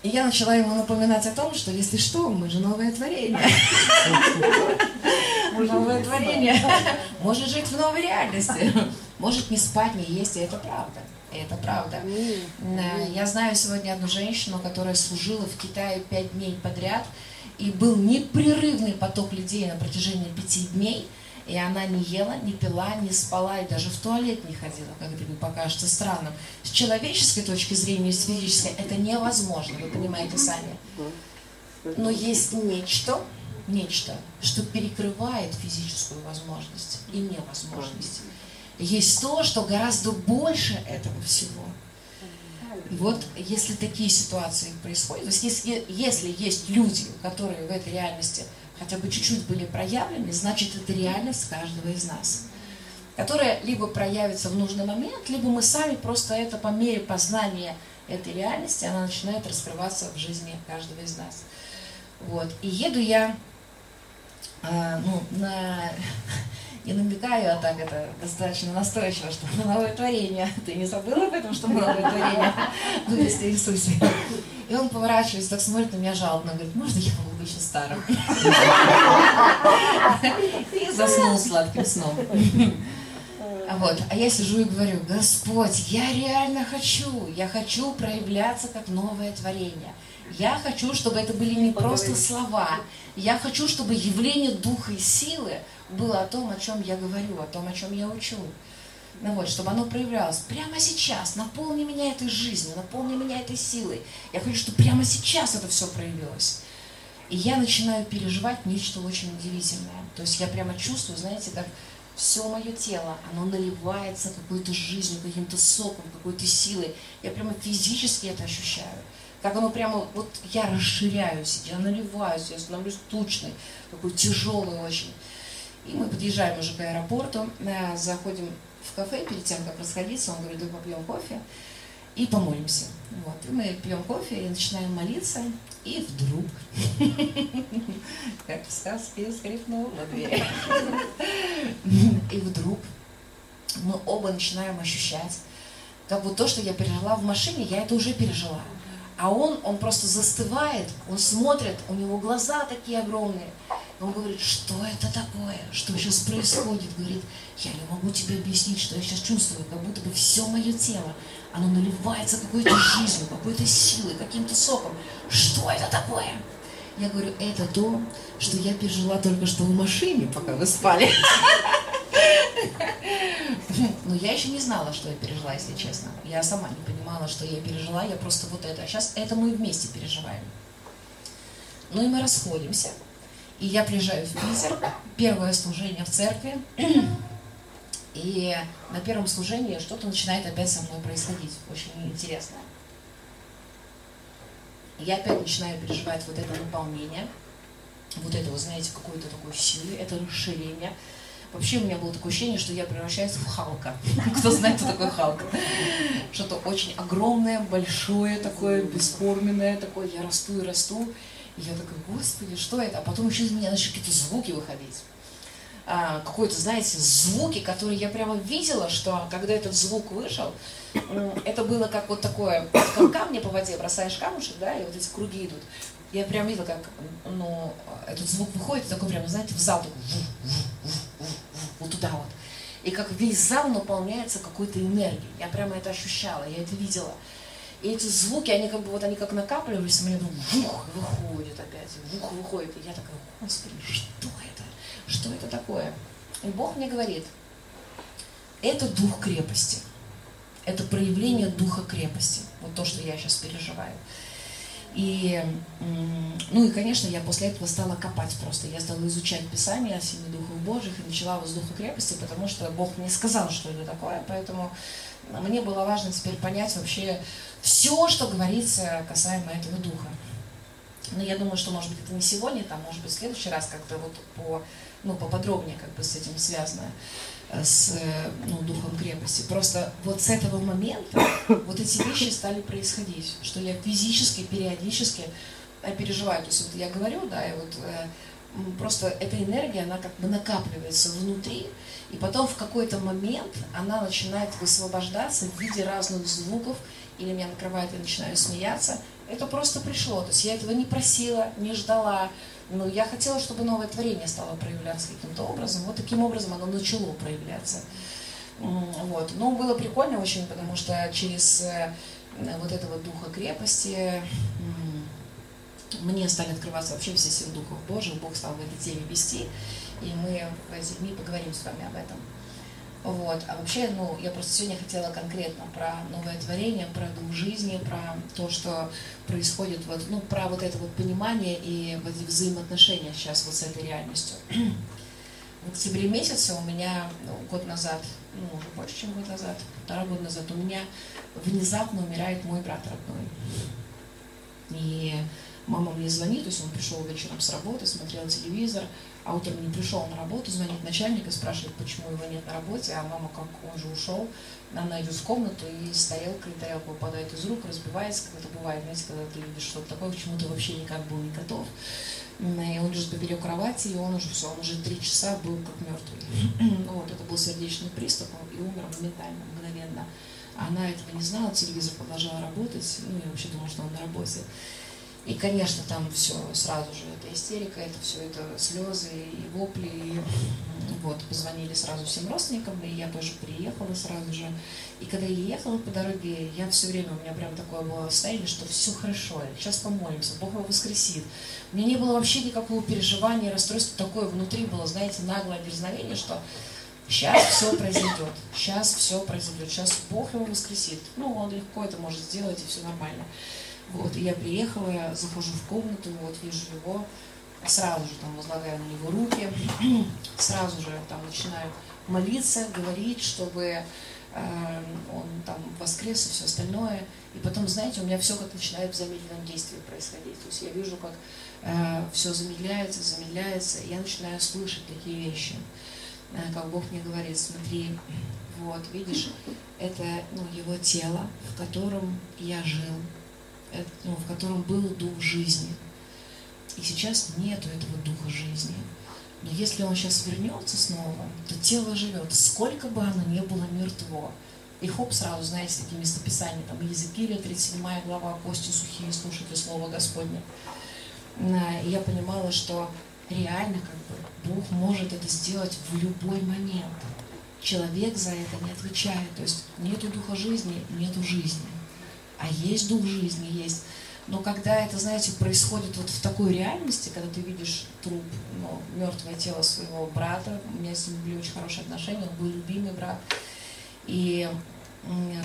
Speaker 1: И я начала ему напоминать о том, что если что, мы же новое творение. Мы новое творение. Может жить в новой реальности. Может не спать, не есть, и это правда. Это правда. Я знаю сегодня одну женщину, которая служила в Китае пять дней подряд, и был непрерывный поток людей на протяжении пяти дней, и она не ела, не пила, не спала, и даже в туалет не ходила, как это мне покажется странным. С человеческой точки зрения, с физической, это невозможно, вы понимаете сами. Но есть нечто, нечто, что перекрывает физическую возможность и невозможность. Есть то, что гораздо больше этого всего. И вот если такие ситуации происходят, то есть если, если есть люди, которые в этой реальности хотя бы чуть-чуть были проявлены, значит это реальность каждого из нас, которая либо проявится в нужный момент, либо мы сами просто это по мере познания этой реальности, она начинает раскрываться в жизни каждого из нас. Вот. И еду я э, ну, на и намекаю, а так это достаточно настойчиво, что новое творение. Ты не забыла об этом, что мы новое творение в Христе Иисусе? И он поворачивается, так смотрит на меня жалобно, говорит, можно я могу быть еще старым? И заснул сладким сном. А вот, а я сижу и говорю, Господь, я реально хочу, я хочу проявляться как новое творение. Я хочу, чтобы это были не просто слова. Я хочу, чтобы явление духа и силы было о том, о чем я говорю, о том, о чем я учу. Ну вот, чтобы оно проявлялось прямо сейчас. Наполни меня этой жизнью, наполни меня этой силой. Я хочу, чтобы прямо сейчас это все проявилось. И я начинаю переживать нечто очень удивительное. То есть я прямо чувствую, знаете, как все мое тело, оно наливается какой-то жизнью, каким-то соком, какой-то силой. Я прямо физически это ощущаю. Как оно прямо, вот я расширяюсь, я наливаюсь, я становлюсь тучной, такой тяжелый очень. И мы подъезжаем уже к аэропорту, э, заходим в кафе перед тем, как расходиться, он говорит, давай попьем кофе и помолимся. Вот. И мы пьем кофе и начинаем молиться, и вдруг, как в сказке, скрипнула дверь. И вдруг мы оба начинаем ощущать, как вот то, что я пережила в машине, я это уже пережила. А он, он просто застывает, он смотрит, у него глаза такие огромные. Он говорит, что это такое, что сейчас происходит. Говорит, я не могу тебе объяснить, что я сейчас чувствую, как будто бы все мое тело, оно наливается какой-то жизнью, какой-то силой, каким-то соком. Что это такое? Я говорю, это то, что я пережила только что в машине, пока вы спали. Но я еще не знала, что я пережила, если честно. Я сама не понимала, что я пережила, я просто вот это. А сейчас это мы вместе переживаем. Ну и мы расходимся. И я приезжаю в Питер, первое служение в церкви, и на первом служении что-то начинает опять со мной происходить, очень интересное. Я опять начинаю переживать вот это наполнение, вот это, вы знаете, какой-то такой силы, это расширение. Вообще у меня было такое ощущение, что я превращаюсь в Халка. Кто знает, кто такой Халк? Что-то очень огромное, большое такое, бесформенное такое. Я расту и расту. И я такая, господи, что это? А потом еще из меня начали какие-то звуки выходить. А, какой-то, знаете, звуки, которые я прямо видела, что когда этот звук вышел, это было как вот такое, как камни по воде, бросаешь камушек, да, и вот эти круги идут. Я прям видела, как, ну, этот звук выходит, такой прямо, знаете, в зал, такой, вот туда вот. И как весь зал наполняется какой-то энергией. Я прямо это ощущала, я это видела. И эти звуки, они как бы вот они как накапливались, у меня вдруг вух, выходит опять, вух, выходит. И я такая, господи, что это? Что это такое? И Бог мне говорит, это дух крепости. Это проявление духа крепости. Вот то, что я сейчас переживаю. И, ну и, конечно, я после этого стала копать просто. Я стала изучать Писание о семи духах Божьих и начала с духа крепости, потому что Бог мне сказал, что это такое, поэтому мне было важно теперь понять вообще все, что говорится касаемо этого духа. Но я думаю, что, может быть, это не сегодня, там, может быть, в следующий раз как-то вот по, ну, поподробнее как бы с этим связано, э, с э, ну, духом крепости. Просто вот с этого момента вот эти вещи стали происходить, что я физически, периодически переживаю. То есть вот я говорю, да, и вот э, просто эта энергия, она как бы накапливается внутри, и потом в какой-то момент она начинает высвобождаться в виде разных звуков, или меня накрывает, я начинаю смеяться, это просто пришло. То есть я этого не просила, не ждала. Но я хотела, чтобы новое творение стало проявляться каким-то образом. Вот таким образом оно начало проявляться. Вот. Но было прикольно очень, потому что через э, вот этого духа крепости мне стали открываться вообще все силы Духов Божьих. Бог стал в этой теме вести. И мы в эти дни поговорим с вами об этом. Вот. А вообще, ну, я просто сегодня хотела конкретно про новое творение, про дух жизни, про то, что происходит, вот, ну, про вот это вот понимание и вот взаимоотношения сейчас вот с этой реальностью. В октябре месяце у меня ну, год назад, ну, уже больше, чем год назад, полтора года назад, у меня внезапно умирает мой брат родной. И мама мне звонит, то есть он пришел вечером с работы, смотрел телевизор, а утром не пришел на работу, звонит начальник и спрашивает, почему его нет на работе, а мама, как он же ушел, она идет в комнату, и с тарелкой тарелка выпадает из рук, разбивается, как это бывает, знаете, когда ты видишь что-то такое, к чему ты вообще никак был не готов. И он лежит поперек кровати, и он уже все, он уже три часа был как мертвый. Вот, это был сердечный приступ, и умер моментально, мгновенно. Она этого не знала, телевизор продолжал работать, ну, я вообще думала, что он на работе. И, конечно, там все сразу же, это истерика, это все, это слезы и вопли. И, вот, позвонили сразу всем родственникам, и я тоже приехала сразу же. И когда я ехала по дороге, я все время, у меня прям такое было состояние, что все хорошо, сейчас помолимся, Бог его воскресит. У меня не было вообще никакого переживания, расстройства, такое внутри было, знаете, наглое дерзновение, что сейчас все произойдет, сейчас все произойдет, сейчас Бог его воскресит. Ну, он легко это может сделать, и все нормально. Вот, и я приехала, я захожу в комнату, вот вижу его, сразу же там возлагаю на него руки, сразу же там начинаю молиться, говорить, чтобы э, он там воскрес и все остальное. И потом, знаете, у меня все как начинает в замедленном действии происходить. То есть я вижу, как э, все замедляется, замедляется, и я начинаю слышать такие вещи. Э, как Бог мне говорит, смотри, вот, видишь, это ну, его тело, в котором я жил, ну, в котором был дух жизни. И сейчас нету этого духа жизни. Но если он сейчас вернется снова, то тело живет, сколько бы оно ни было мертво. И хоп, сразу, знаете, такие местописания, там, Езекииля, 37 глава, кости сухие, слушайте Слово Господне. И я понимала, что реально как бы Бог может это сделать в любой момент. Человек за это не отвечает. То есть нету духа жизни, нету жизни а есть дух жизни, есть. Но когда это, знаете, происходит вот в такой реальности, когда ты видишь труп, ну, мертвое тело своего брата, у меня с ним были очень хорошие отношения, он был любимый брат, и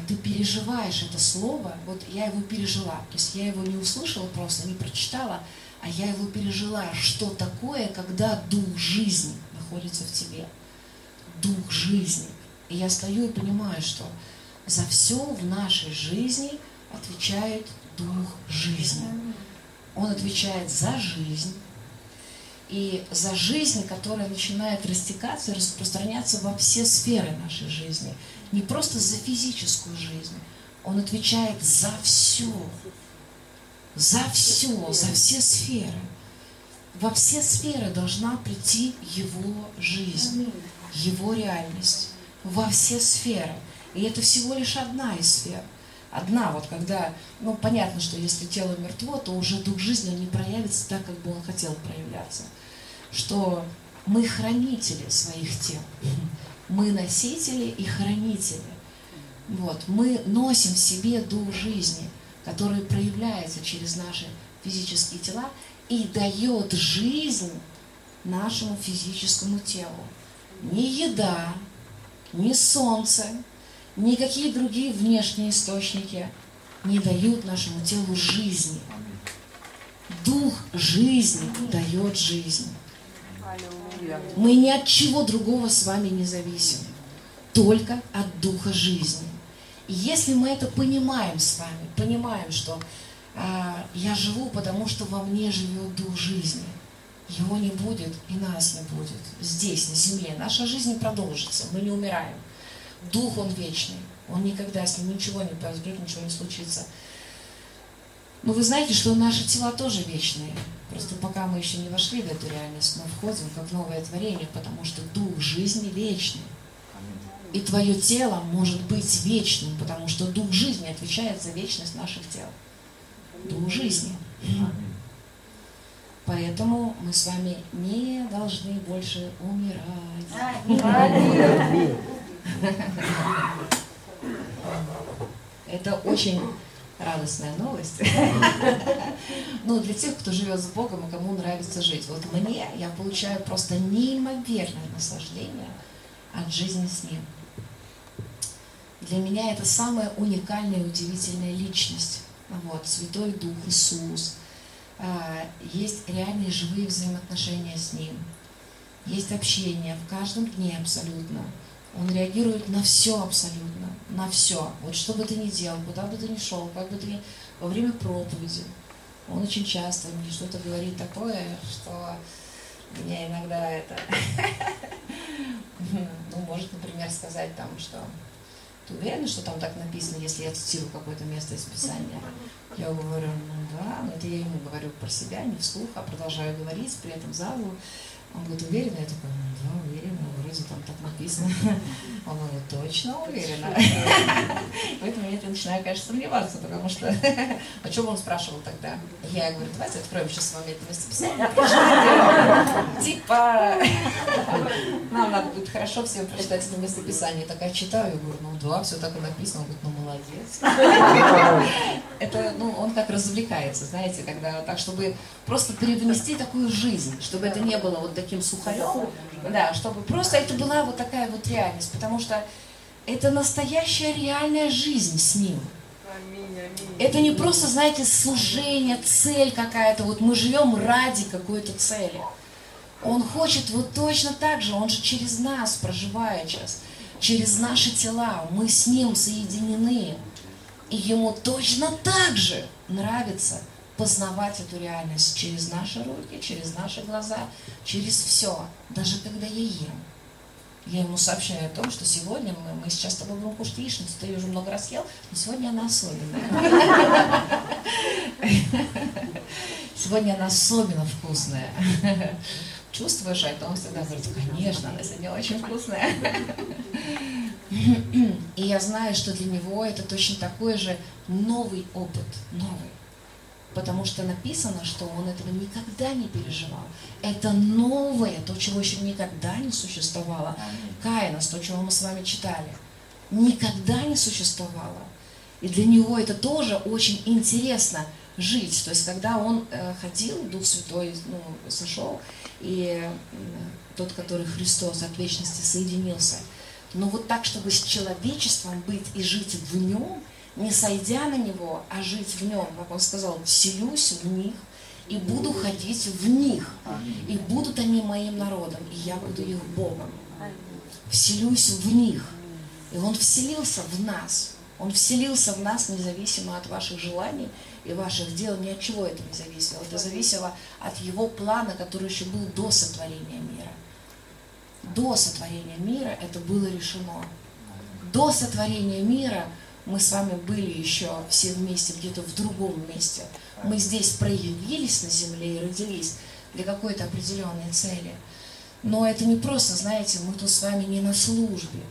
Speaker 1: ты переживаешь это слово, вот я его пережила, то есть я его не услышала просто, не прочитала, а я его пережила, что такое, когда дух жизни находится в тебе, дух жизни. И я стою и понимаю, что за все в нашей жизни – отвечает Дух жизни. Он отвечает за жизнь. И за жизнь, которая начинает растекаться и распространяться во все сферы нашей жизни. Не просто за физическую жизнь. Он отвечает за все. За все, за все сферы. Во все сферы должна прийти Его жизнь, Его реальность. Во все сферы. И это всего лишь одна из сфер одна, вот когда, ну, понятно, что если тело мертво, то уже дух жизни не проявится так, как бы он хотел проявляться. Что мы хранители своих тел, мы носители и хранители. Вот, мы носим в себе дух жизни, который проявляется через наши физические тела и дает жизнь нашему физическому телу. Ни еда, ни солнце, Никакие другие внешние источники не дают нашему телу жизни. Дух жизни дает жизнь. Мы ни от чего другого с вами не зависим, только от Духа жизни. И если мы это понимаем с вами, понимаем, что а, я живу, потому что во мне живет Дух жизни, его не будет и нас не будет здесь, на земле. Наша жизнь продолжится, мы не умираем. Дух, он вечный, он никогда с ним ничего не произойдет, ничего не случится. Но вы знаете, что наши тела тоже вечные. Просто пока мы еще не вошли в эту реальность, мы входим как новое творение, потому что дух жизни вечный. И твое тело может быть вечным, потому что дух жизни отвечает за вечность наших тел. Дух жизни. Поэтому мы с вами не должны больше умирать. Это очень радостная новость. Ну, для тех, кто живет с Богом и кому нравится жить. Вот мне я получаю просто неимоверное наслаждение от жизни с Ним. Для меня это самая уникальная и удивительная личность. Вот, Святой Дух, Иисус. А, есть реальные живые взаимоотношения с Ним. Есть общение в каждом дне абсолютно. Он реагирует на все абсолютно, на все. Вот что бы ты ни делал, куда бы ты ни шел, как бы ты во время проповеди. Он очень часто мне что-то говорит такое, что меня иногда это, ну, может, например, сказать там, что ты уверена, что там так написано, если я цитирую какое-то место из Писания? Я говорю, ну да, но это я ему говорю про себя, не вслух, а продолжаю говорить, при этом залу он говорит, уверена? Я такая, ну да, уверена, вроде там так написано. Он говорит, точно уверена. Поэтому я начинаю, конечно, сомневаться, потому что о чем он спрашивал тогда? Я говорю, давайте откроем сейчас с вами это местописание. Типа, нам надо будет хорошо всем прочитать это местописание. Такая читаю, говорю, ну да, все так и написано. Он говорит, ну молодец. Это, ну, он как развлекается, знаете, когда так, чтобы просто передонести такую жизнь, чтобы это не было вот таким сухарем, да, чтобы просто это была вот такая вот реальность, потому что это настоящая реальная жизнь с ним. Это не просто, знаете, служение, цель какая-то, вот мы живем ради какой-то цели. Он хочет вот точно так же, он же через нас проживает сейчас, через наши тела, мы с ним соединены. И ему точно так же нравится – познавать эту реальность через наши руки, через наши глаза, через все, даже когда я ем. Я ему сообщаю о том, что сегодня мы, мы сейчас с тобой будем кушать яичницу, ты ее уже много раз ел, но сегодня она особенная. Сегодня она особенно вкусная. Чувствуешь это? Он всегда говорит, конечно, она сегодня очень вкусная. И я знаю, что для него это точно такой же новый опыт, новый потому что написано, что он этого никогда не переживал. Это новое, то, чего еще никогда не существовало. Каинос, то, чего мы с вами читали, никогда не существовало. И для него это тоже очень интересно жить. То есть, когда он э, ходил, Дух Святой ну, сошел, и э, тот, который Христос от вечности соединился, но вот так, чтобы с человечеством быть и жить в нем – не сойдя на него, а жить в нем, как он сказал, вселюсь в них и буду ходить в них, и будут они моим народом, и я буду их Богом. Вселюсь в них. И он вселился в нас. Он вселился в нас независимо от ваших желаний и ваших дел. Ни от чего это не зависело. Это зависело от его плана, который еще был до сотворения мира. До сотворения мира это было решено. До сотворения мира – мы с вами были еще все вместе где-то в другом месте. Мы здесь проявились на земле и родились для какой-то определенной цели. Но это не просто, знаете, мы тут с вами не на службе.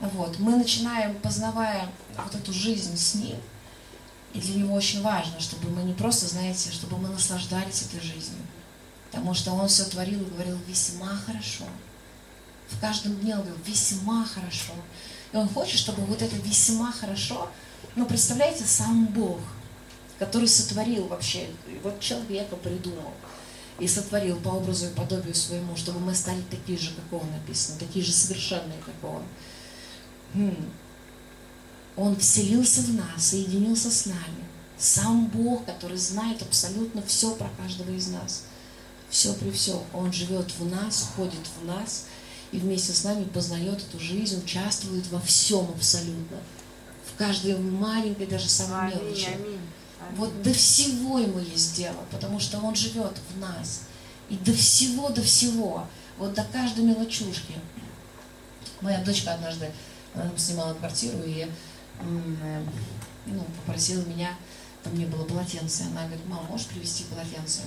Speaker 1: Вот. Мы начинаем, познавая вот эту жизнь с Ним, и для Него очень важно, чтобы мы не просто, знаете, чтобы мы наслаждались этой жизнью. Потому что Он все творил и говорил весьма хорошо. В каждом дне Он говорил весьма хорошо. И он хочет, чтобы вот это весьма хорошо, ну, представляете, сам Бог, который сотворил вообще, вот человека придумал и сотворил по образу и подобию своему, чтобы мы стали такие же, как он написано, такие же совершенные, как он. Хм. Он вселился в нас, соединился с нами. Сам Бог, который знает абсолютно все про каждого из нас. Все при всем. Он живет в нас, ходит в нас и вместе с нами познает эту жизнь, участвует во всем абсолютно. В каждой маленькой, даже самой мелочи. Вот до всего ему есть дело, потому что он живет в нас. И до всего, до всего, вот до каждой мелочушки. Моя дочка однажды снимала квартиру и э, ну, попросила меня, там не было полотенца. Она говорит, мама, можешь привезти полотенце?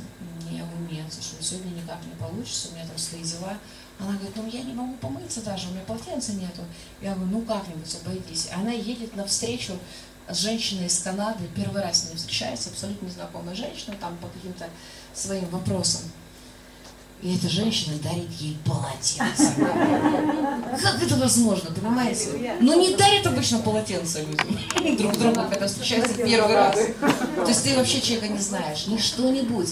Speaker 1: Не, у меня, что сегодня никак не получится, у меня там свои дела. Она говорит, ну я не могу помыться даже, у меня полотенца нету. Я говорю, ну как-нибудь обойдись. Она едет навстречу с женщиной из Канады, первый раз с ней встречается, абсолютно незнакомая женщина, там по каким-то своим вопросам. И эта женщина дарит ей полотенце. Как это возможно, понимаете? Ну не дарит обычно полотенце людям друг другу, когда встречаются первый раз. То есть ты вообще человека не знаешь, ни что-нибудь.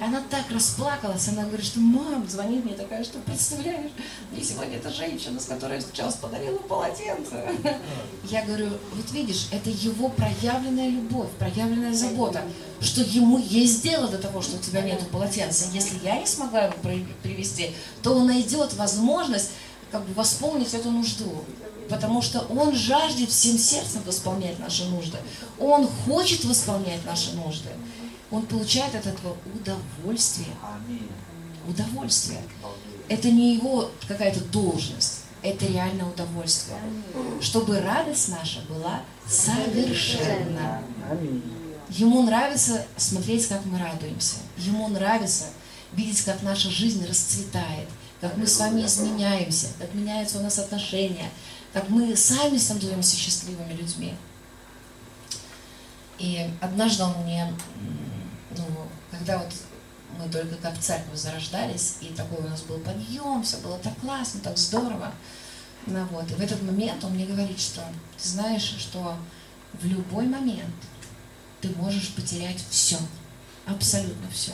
Speaker 1: И она так расплакалась, она говорит, что мам звонит мне такая, что представляешь, мне сегодня эта женщина, с которой я встречалась, подарила полотенце. Я говорю, вот видишь, это его проявленная любовь, проявленная забота, что ему есть дело до того, что у тебя нет полотенца. Если я не смогла его привести, то он найдет возможность как бы восполнить эту нужду. Потому что Он жаждет всем сердцем восполнять наши нужды. Он хочет восполнять наши нужды он получает от этого удовольствие. Удовольствие. Это не его какая-то должность, это реально удовольствие. Чтобы радость наша была совершенна. Ему нравится смотреть, как мы радуемся. Ему нравится видеть, как наша жизнь расцветает, как мы с вами изменяемся, как меняются у нас отношения, как мы сами становимся счастливыми людьми. И однажды он мне ну, когда вот мы только как церковь зарождались, и такой у нас был подъем, все было так классно, так здорово. Ну, вот. И в этот момент он мне говорит, что ты знаешь, что в любой момент ты можешь потерять все, абсолютно все.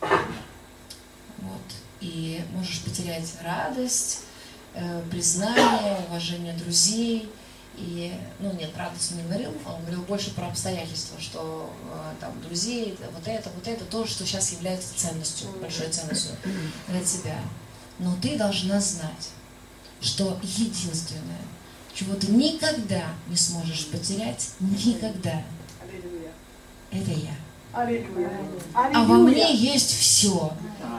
Speaker 1: Вот. И можешь потерять радость, э, признание, уважение друзей – и, ну, нет, радость не говорил, он говорил больше про обстоятельства, что э, там друзей, вот это, вот это, то, что сейчас является ценностью, большой ценностью для тебя. Но ты должна знать, что единственное, чего ты никогда не сможешь потерять, никогда, это я. А во мне есть все.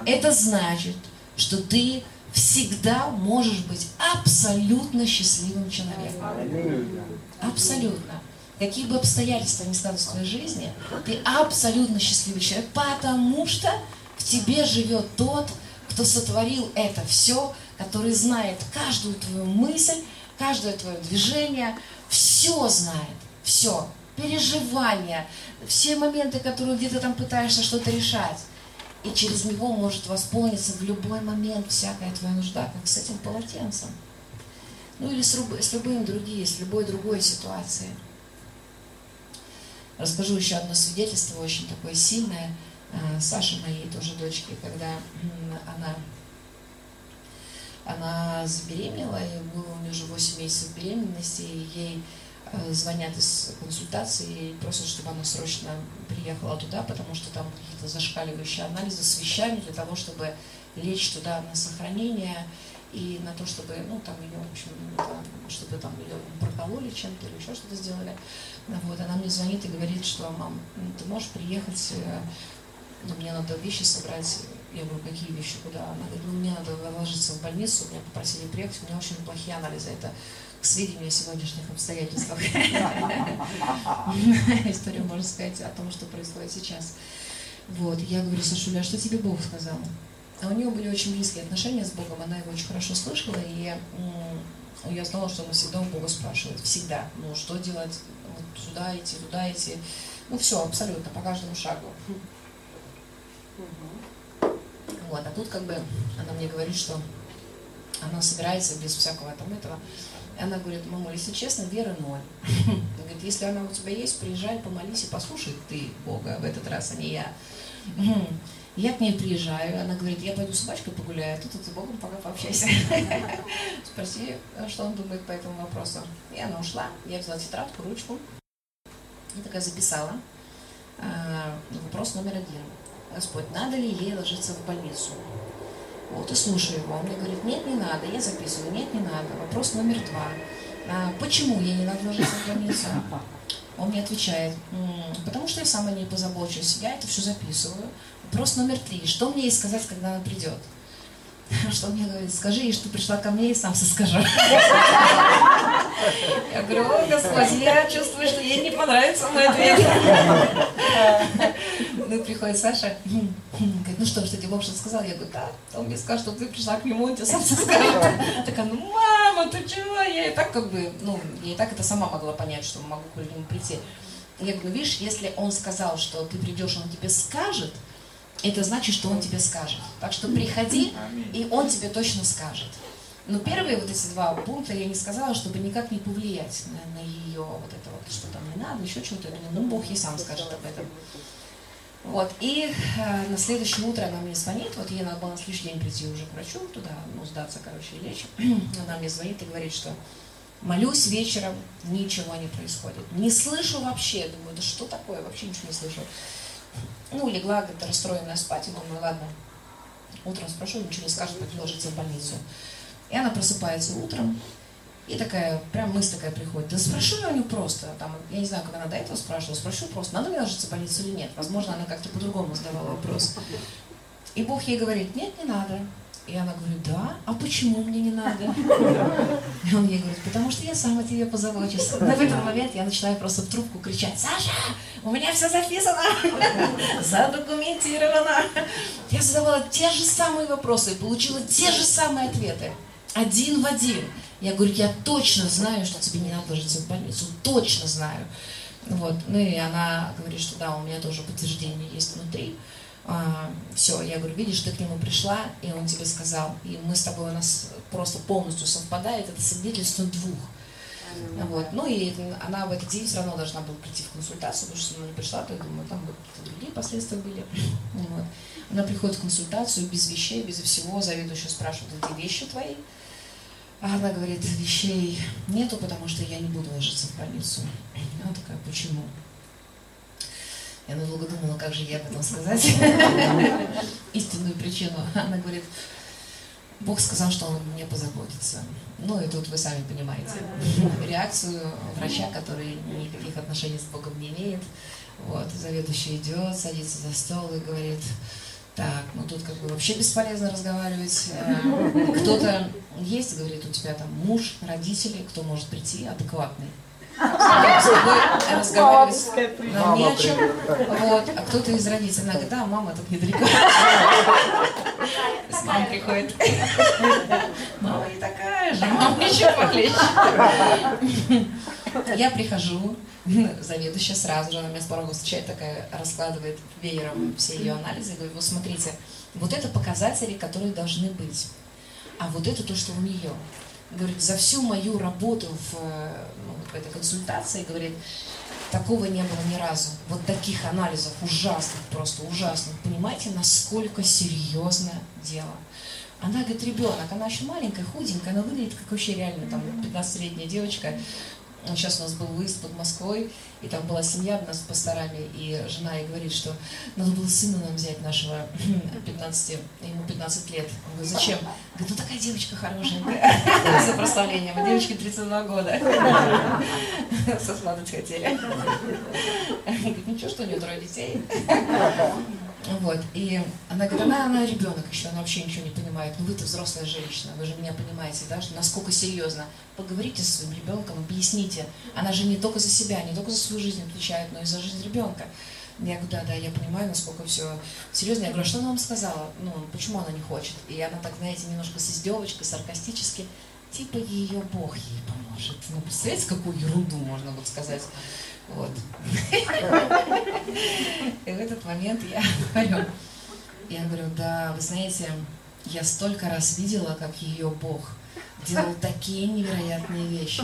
Speaker 1: Это значит, что ты всегда можешь быть абсолютно счастливым человеком. Абсолютно. Какие бы обстоятельства ни складывались в твоей жизни, ты абсолютно счастливый человек, потому что в тебе живет тот, кто сотворил это все, который знает каждую твою мысль, каждое твое движение, все знает, все, переживания, все моменты, которые где-то там пытаешься что-то решать и через него может восполниться в любой момент всякая твоя нужда, как с этим полотенцем. Ну или с, с любым другим, с любой другой ситуацией. Расскажу еще одно свидетельство, очень такое сильное. А, Саша моей тоже дочки, когда она, она забеременела, и было у нее уже 8 месяцев беременности, и ей звонят из консультации и просят, чтобы она срочно приехала туда, потому что там какие-то зашкаливающие анализы с вещами для того, чтобы лечь туда на сохранение и на то, чтобы, ну, там ее, в общем, чтобы там ее прокололи чем-то или еще что-то сделали. Вот, она мне звонит и говорит, что, мам, ты можешь приехать, э, ну, мне надо вещи собрать. Я говорю, какие вещи, куда? Она говорит, ну, мне надо ложиться в больницу, меня попросили приехать, у меня очень плохие анализы. Это к сведению о сегодняшних обстоятельствах. История, можно сказать, о том, что происходит сейчас. Вот, я говорю, Сашуля, а что тебе Бог сказал? А у нее были очень близкие отношения с Богом, она его очень хорошо слышала, и я знала, что она всегда у Бога спрашивает, всегда, ну, что делать, вот туда идти, туда идти, ну, все, абсолютно, по каждому шагу. Вот, а тут как бы она мне говорит, что она собирается без всякого там этого она говорит, мама, если честно, веры ноль. Она говорит, если она у тебя есть, приезжай, помолись и послушай ты Бога в этот раз, а не я. Я к ней приезжаю, она говорит, я пойду с собачкой погуляю, а тут с Богом пока пообщайся. Спроси, что он думает по этому вопросу. И она ушла, я взяла тетрадку, ручку, и такая записала. А, вопрос номер один. Господь, надо ли ей ложиться в больницу? Вот, и слушаю его. Он мне говорит, нет, не надо. Я записываю, нет, не надо. Вопрос номер два. А, почему ей не надо ложиться в больницу? Он мне отвечает, потому что я сам о ней позабочусь. Я это все записываю. Вопрос номер три. Что мне ей сказать, когда она придет? Что мне говорит, скажи ей, что пришла ко мне и сам все скажу. Я говорю, о, Господи, я чувствую, что ей не понравится мой ответ. Ну, приходит Саша, говорит, ну что, что тебе что сказал? Я говорю, да, он мне сказал, что ты пришла к нему, он тебе сам скажет. Такая, ну, мама, ты чего? Я и так как бы, ну, я и так это сама могла понять, что могу к нему прийти. Я говорю, видишь, если он сказал, что ты придешь, он тебе скажет, это значит, что он тебе скажет. Так что приходи, и он тебе точно скажет. Но первые вот эти два пункта я не сказала, чтобы никак не повлиять на, на ее вот это вот, что там не надо, еще думаю, ну Бог ей сам скажет об этом. Вот, и э, на следующее утро она мне звонит, вот ей надо было на следующий день прийти уже к врачу, туда, ну, сдаться, короче, и лечь. Она мне звонит и говорит, что молюсь вечером, ничего не происходит. Не слышу вообще, думаю, да что такое, вообще ничего не слышу. Ну, легла как-то расстроенная спать, и думаю, ладно, утром спрошу, ничего не скажет, ложиться в больницу. И она просыпается утром, и такая, прям мысль такая приходит, да спрошу я у нее просто, там, я не знаю, как она до этого спрашивала, спрошу просто, надо мне ложиться в больницу или нет. Возможно, она как-то по-другому задавала вопрос. И Бог ей говорит, нет, не надо. И она говорит, да, а почему мне не надо? И он ей говорит, потому что я сам о тебе позабочусь. Но в этот момент я начинаю просто в трубку кричать, Саша, у меня все записано, задокументировано. Я задавала те же самые вопросы получила те же самые ответы. Один в один. Я говорю, я точно знаю, что тебе не надо ложиться в больницу. Точно знаю. Вот. Ну и она говорит, что да, у меня тоже подтверждение есть внутри а, все, я говорю, видишь, ты к нему пришла, и он тебе сказал, и мы с тобой, у нас просто полностью совпадает, это свидетельство двух. Вот. Ну и она в этот день все равно должна была прийти в консультацию, потому что она не пришла, то я думаю, там вот другие последствия были. Вот. Она приходит в консультацию без вещей, без всего, заведующая спрашивает, где вещи твои? А она говорит, вещей нету, потому что я не буду ложиться в больницу. Она такая, почему? Я долго думала, как же ей об этом сказать. Истинную причину. Она говорит, Бог сказал, что Он мне позаботится. Ну и тут вы сами понимаете реакцию врача, который никаких отношений с Богом не имеет. Вот, заведующий идет, садится за стол и говорит, так, ну тут как бы вообще бесполезно разговаривать. Э, кто-то есть, говорит, у тебя там муж, родители, кто может прийти адекватный с разговаривать нам не о чем. Вот. А кто-то из родителей, она говорит, да, мама тут недалеко. С мамой приходит. Мама не такая же, мама еще полегче. Я прихожу, заведующая сразу же, она меня с порога встречает, такая раскладывает веером все ее анализы, говорит, вот смотрите, вот это показатели, которые должны быть, а вот это то, что у нее говорит, за всю мою работу в, ну, в этой консультации, говорит, такого не было ни разу. Вот таких анализов ужасных, просто ужасных. Понимаете, насколько серьезное дело. Она, говорит, ребенок, она еще маленькая, худенькая, она выглядит как вообще реально там 15-летняя девочка. Сейчас у нас был выезд под Москвой, и там была семья у нас с пасторами, и жена ей говорит, что надо было сына нам взять нашего 15, ему 15 лет. Он говорит, зачем? Говорит, ну такая девочка хорошенькая. За прославлением. Девочке 32 года. Сосватать хотели. Говорит, ничего, что у нее трое детей. Вот. И она говорит, она, она ребенок еще, она вообще ничего не понимает. Ну вы-то взрослая женщина, вы же меня понимаете, да, что насколько серьезно. Поговорите со своим ребенком, объясните. Она же не только за себя, не только за свою жизнь отвечает, но и за жизнь ребенка. Я говорю, да, да, я понимаю, насколько все серьезно. Я говорю, а что она вам сказала? Ну, почему она не хочет? И она так, знаете, немножко с издевочкой, саркастически, типа ее Бог ей поможет. Ну, представляете, какую ерунду можно вот сказать. Вот. И в этот момент я говорю, я говорю, да, вы знаете, я столько раз видела, как ее Бог делал такие невероятные вещи,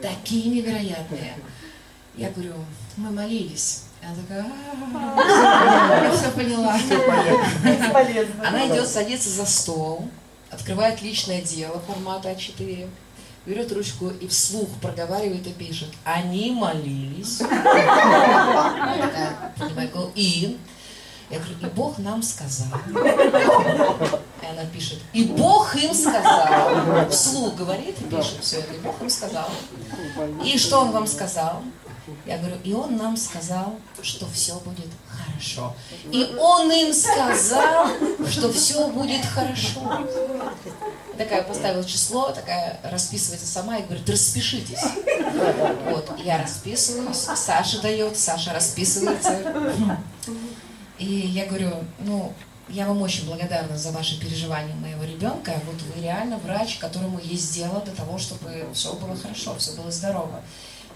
Speaker 1: такие невероятные. Я говорю, мы молились. Она такая, я все поняла. Она идет, садится за стол, открывает личное дело формата А4, берет ручку и вслух проговаривает и пишет. Они молились. Такая, понимаю, и я говорю, и Бог нам сказал. И она пишет, и Бог им сказал. Вслух говорит и пишет все это, и Бог им сказал. И что он вам сказал? Я говорю, и он нам сказал, что все будет хорошо. И он им сказал, что все будет хорошо. Такая поставила число, такая расписывается сама и говорит, распишитесь. Вот, я расписываюсь, Саша дает, Саша расписывается. И я говорю, ну, я вам очень благодарна за ваши переживания моего ребенка. Вот вы реально врач, которому есть дело для того, чтобы все было хорошо, все было здорово.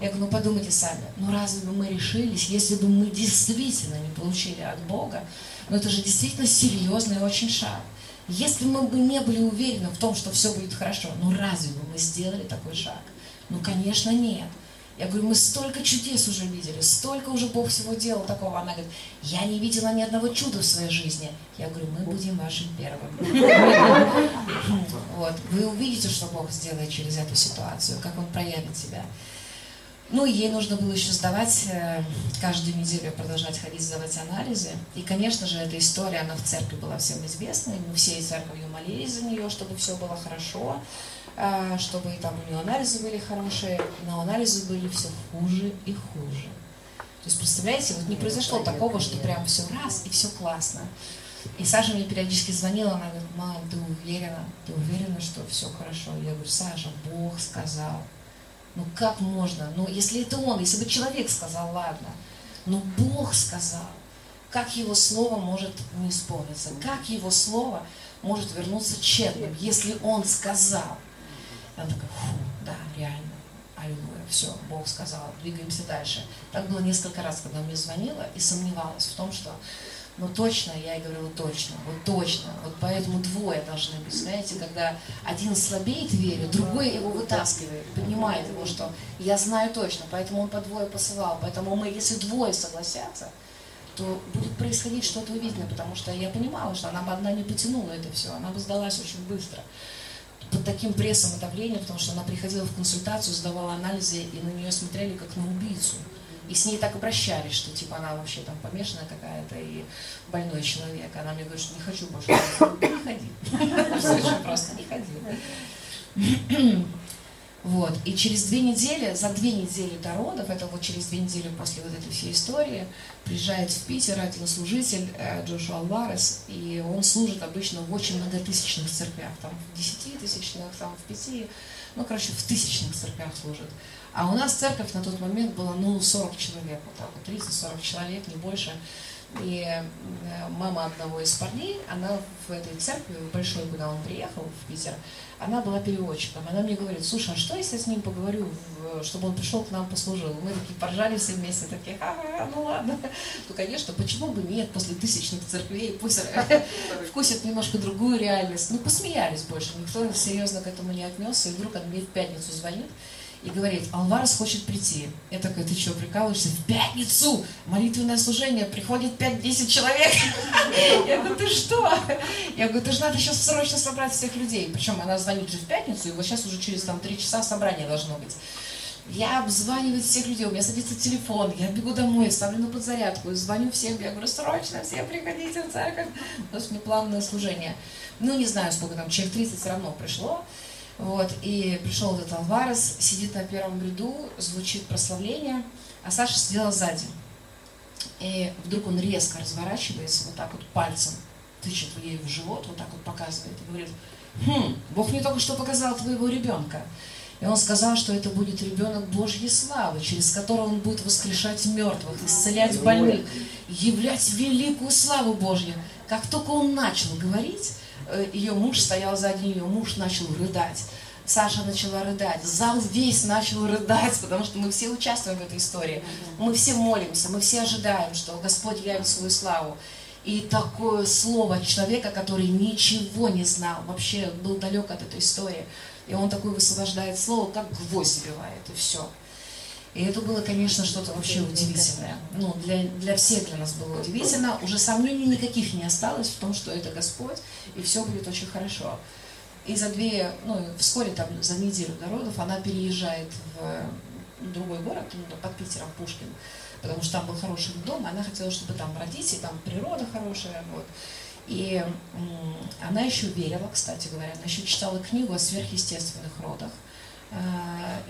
Speaker 1: Я говорю, ну подумайте сами, ну разве бы мы решились, если бы мы действительно не получили от Бога, ну это же действительно серьезный очень шаг. Если мы бы не были уверены в том, что все будет хорошо, ну разве бы мы сделали такой шаг? Ну, конечно, нет. Я говорю, мы столько чудес уже видели, столько уже Бог всего делал такого. Она говорит, я не видела ни одного чуда в своей жизни. Я говорю, мы будем вашим первым. Вот. Вы увидите, что Бог сделает через эту ситуацию, как Он проявит себя. Ну, ей нужно было еще сдавать, э, каждую неделю продолжать ходить, сдавать анализы. И, конечно же, эта история, она в церкви была всем известна. И мы всей церковью молились за нее, чтобы все было хорошо. А, чтобы там у нее анализы были хорошие, но анализы были все хуже и хуже. То есть, представляете, вот не произошло такого, что прям все раз и все классно. И Саша мне периодически звонила, она говорит, мам, ты уверена? Ты уверена, что все хорошо? Я говорю, Саша, Бог сказал. Ну как можно? Ну если это он, если бы человек сказал, ладно. Но Бог сказал. Как его слово может не исполниться? Как его слово может вернуться тщетным, если он сказал? Она такая, фу, да, реально, аллилуйя, все, Бог сказал, двигаемся дальше. Так было несколько раз, когда мне звонила и сомневалась в том, что ну точно, я ей говорила точно, вот точно, вот поэтому двое должны быть, знаете, когда один слабеет в вере, другой его вытаскивает, поднимает его, что я знаю точно, поэтому он по двое посылал, поэтому мы, если двое согласятся, то будет происходить что-то увиденное, потому что я понимала, что она бы одна не потянула это все, она бы сдалась очень быстро под таким прессом и давлением, потому что она приходила в консультацию, сдавала анализы, и на нее смотрели как на убийцу. И с ней так обращались, что типа она вообще там помешанная какая-то и больной человек. Она мне говорит, что не хочу больше. Не ходи. Просто не ходи. Вот. И через две недели, за две недели до родов, это вот через две недели после вот этой всей истории, приезжает в Питер радиослужитель э, Джошуа Алварес, и он служит обычно в очень многотысячных церквях, там в десятитысячных, там в пяти, ну, короче, в тысячных церквях служит. А у нас церковь на тот момент была, ну, 40 человек, вот так вот, 30-40 человек, не больше. И э, мама одного из парней, она в этой церкви, в большой, куда он приехал, в Питер, она была переводчиком. Она мне говорит, слушай, а что если я с ним поговорю, чтобы он пришел к нам послужил? Мы такие поржали все вместе, такие, ага, ну ладно. Ну, конечно, почему бы нет, после тысячных церквей, пусть вкусят немножко другую реальность. Ну, посмеялись больше, никто серьезно к этому не отнесся, и вдруг он мне в пятницу звонит, и говорит, Алварес хочет прийти. Я такая, ты что, прикалываешься? В пятницу молитвенное служение, приходит 5-10 человек. Я говорю, ты что? Я говорю, ты же надо сейчас срочно собрать всех людей. Причем она звонит же в пятницу, и вот сейчас уже через там 3 часа собрание должно быть. Я обзваниваю всех людей, у меня садится телефон, я бегу домой, ставлю на подзарядку, звоню всем, я говорю, срочно все приходите в церковь. У нас неплавное служение. Ну, не знаю, сколько там, человек 30 все равно пришло. Вот, и пришел этот Алварес, сидит на первом ряду, звучит прославление, а Саша сидела сзади. И вдруг он резко разворачивается, вот так вот пальцем тычет ей в живот, вот так вот показывает и говорит, хм, Бог мне только что показал твоего ребенка. И он сказал, что это будет ребенок Божьей славы, через которого он будет воскрешать мертвых, исцелять больных, являть великую славу Божью. Как только он начал говорить, ее муж стоял сзади нее, муж начал рыдать. Саша начала рыдать, зал весь начал рыдать, потому что мы все участвуем в этой истории. Мы все молимся, мы все ожидаем, что Господь явит свою славу. И такое слово человека, который ничего не знал, вообще был далек от этой истории. И он такой высвобождает слово, как гвоздь забивает, и все. И это было, конечно, что-то вообще удивительное. Ну, для, для всех для нас было удивительно. Уже сомнений никаких не осталось в том, что это Господь, и все будет очень хорошо. И за две, ну, вскоре там за неделю до родов она переезжает в другой город, ну, под Питером, Пушкин, потому что там был хороший дом, она хотела, чтобы там родить, и там природа хорошая, вот. И она еще верила, кстати говоря, она еще читала книгу о сверхъестественных родах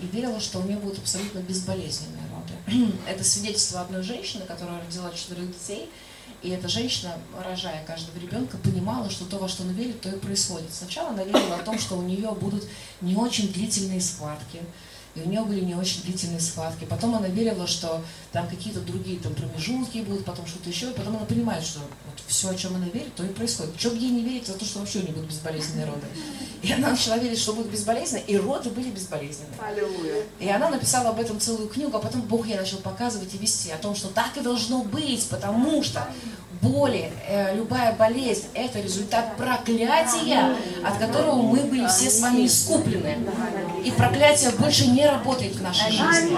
Speaker 1: и верила, что у нее будут абсолютно безболезненные роды. Это свидетельство одной женщины, которая родила четырех детей, и эта женщина, рожая каждого ребенка, понимала, что то, во что она верит, то и происходит. Сначала она верила о том, что у нее будут не очень длительные схватки, и у нее были не очень длительные схватки. Потом она верила, что там какие-то другие там промежутки будут, потом что-то еще. И потом она понимает, что вот все, о чем она верит, то и происходит. Что бы ей не верить, за то, что вообще не будут безболезненные роды. И она начала верить, что будут безболезненные, и роды были безболезненные. Аллилуйя. И она написала об этом целую книгу, а потом Бог ей начал показывать и вести о том, что так и должно быть, потому что боли, э, любая болезнь – это результат проклятия, от которого мы были все с вами искуплены. И проклятие больше не работает в нашей жизни.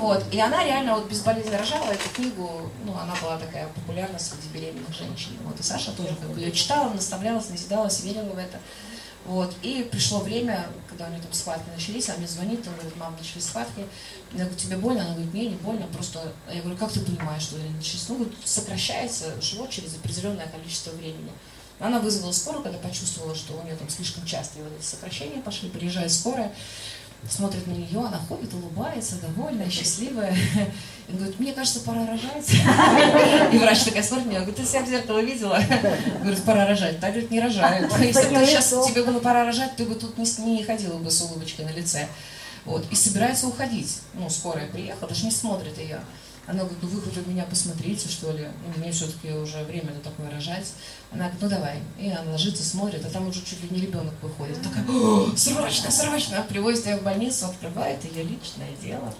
Speaker 1: Вот. И она реально вот безболезненно рожала эту книгу, ну, она была такая популярна среди беременных женщин. Вот. И Саша тоже как бы ее читала, наставлялась, назидалась, верила в это. Вот. И пришло время, когда у нее там схватки начались, она мне звонит, она говорит, мам, начались схватки. Я говорю, тебе больно? Она говорит, мне не больно, просто... Я говорю, как ты понимаешь, что они начались? Ну, говорит, сокращается живот через определенное количество времени. Она вызвала скорую, когда почувствовала, что у нее там слишком частые вот эти сокращения пошли, приезжает скорая, смотрит на нее, она ходит, улыбается, довольная, счастливая. И говорит, мне кажется, пора рожать. И врач такая смотрит меня, говорит, ты себя в зеркало видела? Говорит, пора рожать. Так, говорит, не рожают. Если бы сейчас тебе было пора рожать, ты бы тут не, ходила бы с улыбочкой на лице. Вот. И собирается уходить. Ну, скорая приехала, даже не смотрит ее. Она говорит, ну вы хоть у меня посмотрите, что ли, ну, мне все-таки уже время на такое рожать. Она говорит, ну давай. И она ложится, смотрит, а там уже чуть ли не ребенок выходит. Такая, срочно, срочно. Привозит ее в больницу, открывает ее личное дело.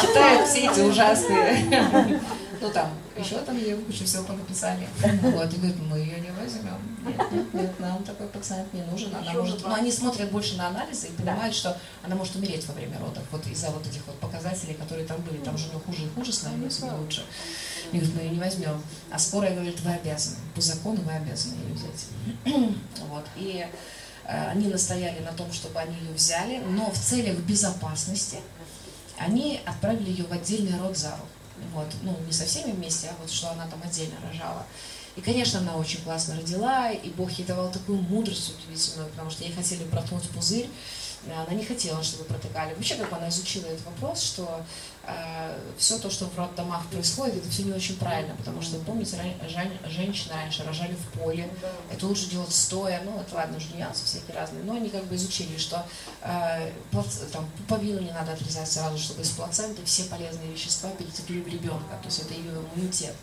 Speaker 1: Читает все эти ужасные ну там, еще там ей кучу всего понаписали. Вот, и говорит, мы ее не возьмем. Нет, нет, нет, нам такой пациент не нужен. Она может, ну они смотрят больше на анализы и понимают, что она может умереть во время родов. Вот из-за вот этих вот показателей, которые там были. Там же у нее хуже и хуже становится, не лучше. И говорит, мы ее не возьмем. А скорая говорит, вы обязаны. По закону вы обязаны ее взять. Вот. И э, они настояли на том, чтобы они ее взяли, но в целях безопасности они отправили ее в отдельный родзал. Вот, ну, не со всеми вместе, а вот что она там отдельно рожала. И, конечно, она очень классно родила, и Бог ей давал такую мудрость удивительную, потому что ей хотели проткнуть пузырь, она не хотела, чтобы протыкали. Вообще, как она изучила этот вопрос, что все то, что в роддомах происходит, это все не очень правильно, потому что, помните, женщины раньше рожали в поле, это лучше делать стоя, ну, это ладно, уже нюансы всякие разные, но они как бы изучили, что э, там, пуповину не надо отрезать сразу, чтобы из плаценты все полезные вещества перетекли в ребенка, то есть это ее иммунитет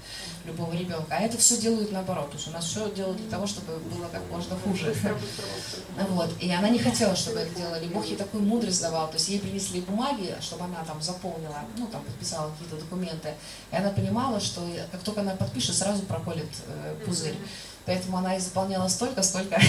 Speaker 1: любого ребенка. А это все делают наоборот, то есть у нас все делают для того, чтобы было как можно хуже. Вот. И она не хотела, чтобы это делали Бог ей такую мудрость давал, то есть ей принесли бумаги, чтобы она там заполнила, ну там подписала какие-то документы, и она понимала, что как только она подпишет, сразу проколет э, пузырь. Поэтому она и заполняла столько, сколько.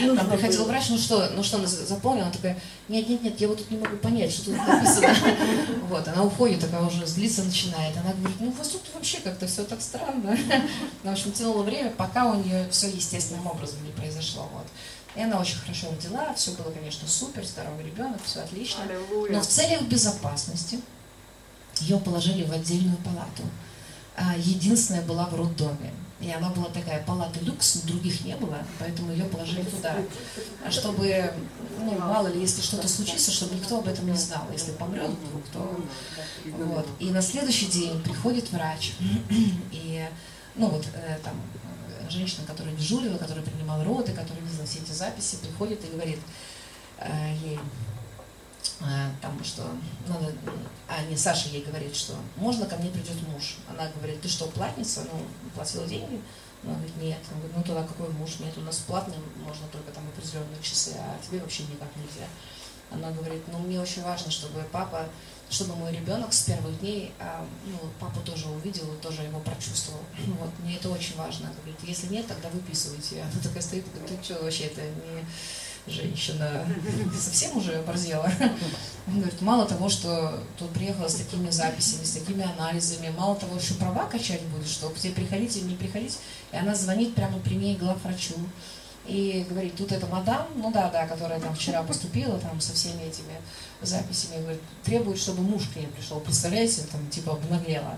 Speaker 1: Ну, там приходил врач, ну что, ну что она заполнила? Она такая, нет, нет, нет, я вот тут не могу понять, что тут написано. Вот, она уходит, такая уже злиться начинает. Она говорит, ну у вас тут вообще как-то все так странно. Ну, в общем, тянуло время, пока у нее все естественным образом не произошло. Вот. И она очень хорошо родила, все было, конечно, супер, здоровый ребенок, все отлично. Но в целях безопасности ее положили в отдельную палату. А, единственная была в роддоме. И она была такая палата люкс, других не было, поэтому ее положили туда. А чтобы, ну, мало ли, если что-то случится, чтобы никто об этом не знал. Если помрет вдруг, то... Вот. И на следующий день приходит врач, и, ну, вот, э, там, женщина, которая дежурила, которая принимала роды, которая видела все эти записи, приходит и говорит э, ей, э, там, что надо, а не Саша ей говорит, что можно ко мне придет муж. Она говорит, ты что, платница? Ну, платила деньги? Она говорит, нет. Он говорит, ну тогда какой муж? Нет, у нас платным можно только там определенные часы, а тебе вообще никак нельзя. она говорит, ну мне очень важно, чтобы папа, чтобы мой ребенок с первых дней, а, ну, папу тоже увидел тоже его прочувствовал. Ну, вот, мне это очень важно. Она говорит, если нет, тогда выписывайте. Она такая стоит, ты что вообще, это не женщина совсем уже оборзела. Он говорит, мало того, что тут приехала с такими записями, с такими анализами, мало того, еще права качать будет, что к тебе приходите или не приходить. И она звонит прямо при ней главврачу и говорит, тут эта мадам, ну да, да, которая там вчера поступила там со всеми этими записями, говорит, требует, чтобы муж к ней пришел. Представляете, там типа обнаглела.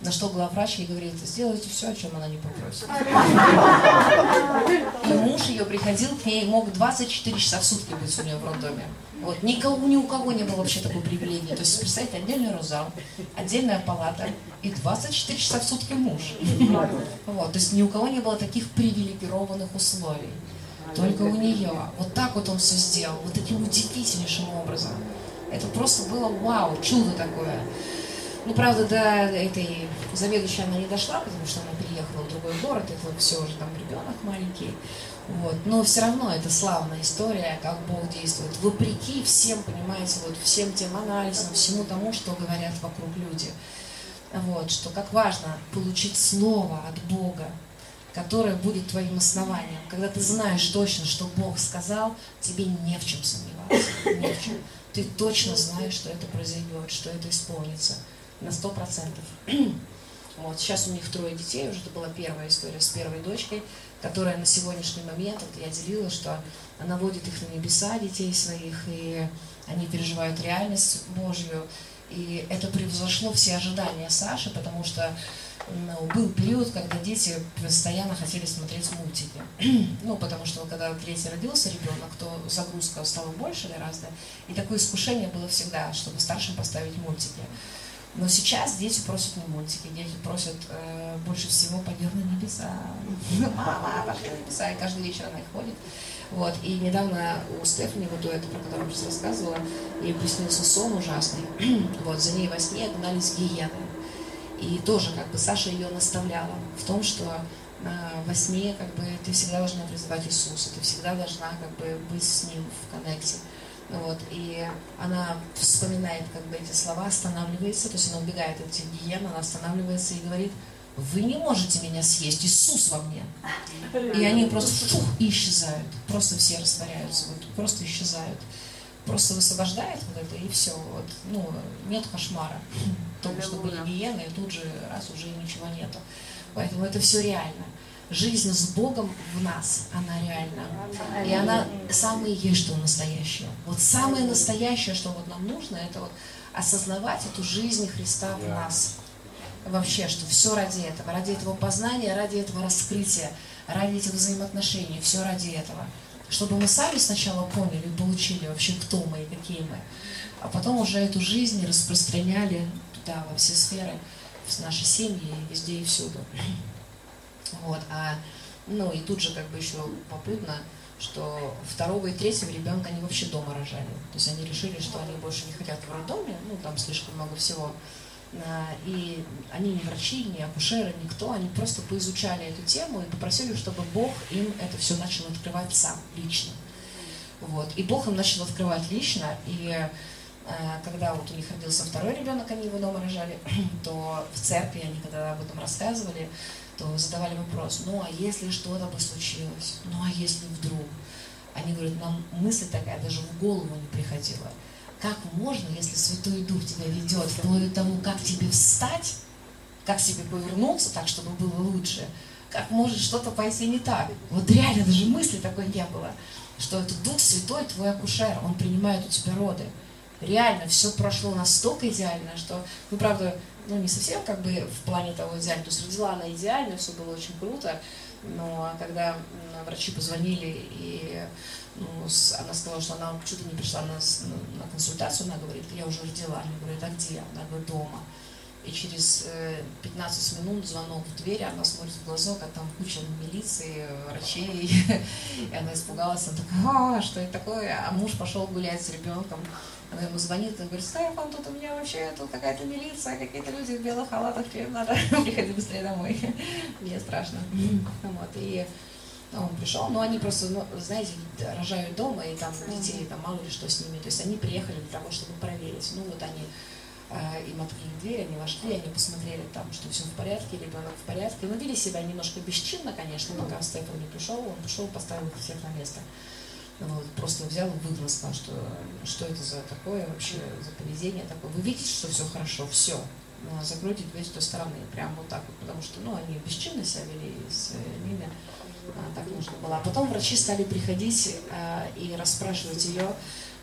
Speaker 1: На что главврач ей говорит, сделайте все, о чем она не попросит. И муж ее приходил к ней, мог 24 часа в сутки быть у нее в роддоме. Вот. Никого, ни у кого не было вообще такой привилегии. То есть, представьте, отдельный розал, отдельная палата и 24 часа в сутки муж. Вот. То есть ни у кого не было таких привилегированных условий. Только у нее. Вот так вот он все сделал, вот таким удивительнейшим образом. Это просто было вау, чудо такое. Ну, правда, до этой заведующей она не дошла, потому что она переехала в другой город, это все уже там ребенок маленький. Вот. Но все равно это славная история, как Бог действует. Вопреки всем, понимаете, вот всем тем анализам, всему тому, что говорят вокруг люди. Вот, что как важно получить слово от Бога, которое будет твоим основанием. Когда ты знаешь точно, что Бог сказал, тебе не в чем сомневаться. Не в чем. Ты точно знаешь, что это произойдет, что это исполнится на сто процентов. Вот, сейчас у них трое детей, уже это была первая история с первой дочкой, которая на сегодняшний момент, вот я делила, что она водит их на небеса, детей своих, и они переживают реальность Божью. И это превзошло все ожидания Саши, потому что ну, был период, когда дети постоянно хотели смотреть мультики. ну, потому что когда третий родился ребенок, то загрузка стала больше гораздо. И такое искушение было всегда, чтобы старшим поставить мультики. Но сейчас дети просят не мультики, дети просят э, больше всего «пойдем на небеса». Мама, пошли на небеса. И каждый вечер она их ходит. Вот. И недавно у Стефани, вот у этой, про которую я сейчас рассказывала, ей приснился сон ужасный. вот, за ней во сне гнались гиены. И тоже как бы Саша ее наставляла в том, что э, во сне как бы ты всегда должна призывать Иисуса, ты всегда должна как бы быть с Ним в коннекте. Вот, и она вспоминает как бы эти слова, останавливается, то есть она убегает от этих гиен, она останавливается и говорит, вы не можете меня съесть, Иисус во мне. И они просто фух, и исчезают, просто все растворяются, вот, просто исчезают. Просто высвобождает вот это, и все. Вот, ну, нет кошмара. Только что были гиены, и тут же раз уже ничего нету. Поэтому это все реально жизнь с Богом в нас, она реальна. И она самое есть, что настоящее. Вот самое настоящее, что вот нам нужно, это вот осознавать эту жизнь Христа в нас. Вообще, что все ради этого, ради этого познания, ради этого раскрытия, ради этих взаимоотношений, все ради этого. Чтобы мы сами сначала поняли и получили вообще, кто мы и какие мы, а потом уже эту жизнь распространяли туда, во все сферы, в наши семьи, везде и всюду. Вот, а, ну и тут же как бы еще попутно, что второго и третьего ребенка они вообще дома рожали. То есть они решили, что они больше не хотят в роддоме, ну там слишком много всего. А, и они не врачи, не акушеры, никто, они просто поизучали эту тему и попросили, чтобы Бог им это все начал открывать сам, лично. Вот. И Бог им начал открывать лично, и а, когда вот у них родился второй ребенок, они его дома рожали, то в церкви они когда об этом рассказывали, то задавали вопрос, ну а если что-то бы случилось, ну а если вдруг? Они говорят, нам мысль такая даже в голову не приходила. Как можно, если Святой Дух тебя ведет, вплоть до того, как тебе встать, как тебе повернуться так, чтобы было лучше, как может что-то пойти не так? Вот реально даже мысли такой не было, что это Дух Святой, твой акушер, он принимает у тебя роды. Реально, все прошло настолько идеально, что, ну, правда, ну, не совсем как бы в плане того идеально. То есть родила она идеально, все было очень круто, но когда врачи позвонили, и ну, она сказала, что она что-то не пришла на, на консультацию, она говорит, я уже родила. Они говорят, а где? Она говорит, дома. И через 15 э, минут звонок в дверь, она смотрит в глазок, а там куча милиции, врачей. И она испугалась, она такая, а, что это такое? А муж пошел гулять с ребенком. Она ему звонит и говорит, Стефан, тут у меня вообще тут какая-то милиция, какие-то люди в белых халатах, тебе надо приходи быстрее домой. Мне страшно. Вот, и Он пришел, но они просто, ну, знаете, рожают дома, и там детей, там мало ли что с ними. То есть они приехали для того, чтобы проверить. Ну вот они э, им открыли дверь, они вошли, они посмотрели там, что все в порядке, ребенок в порядке. Но вели себя немножко бесчинно, конечно, пока Стефан не пришел, он пришел, поставил всех на место. Вот, просто взял и выгнал, что, что это за такое вообще, за поведение такое. Вы видите, что все хорошо, все. Ну, закройте дверь с той стороны, прям вот так вот, потому что, ну, они бесчинно себя вели с ними, а, так нужно было. А потом врачи стали приходить а, и расспрашивать ее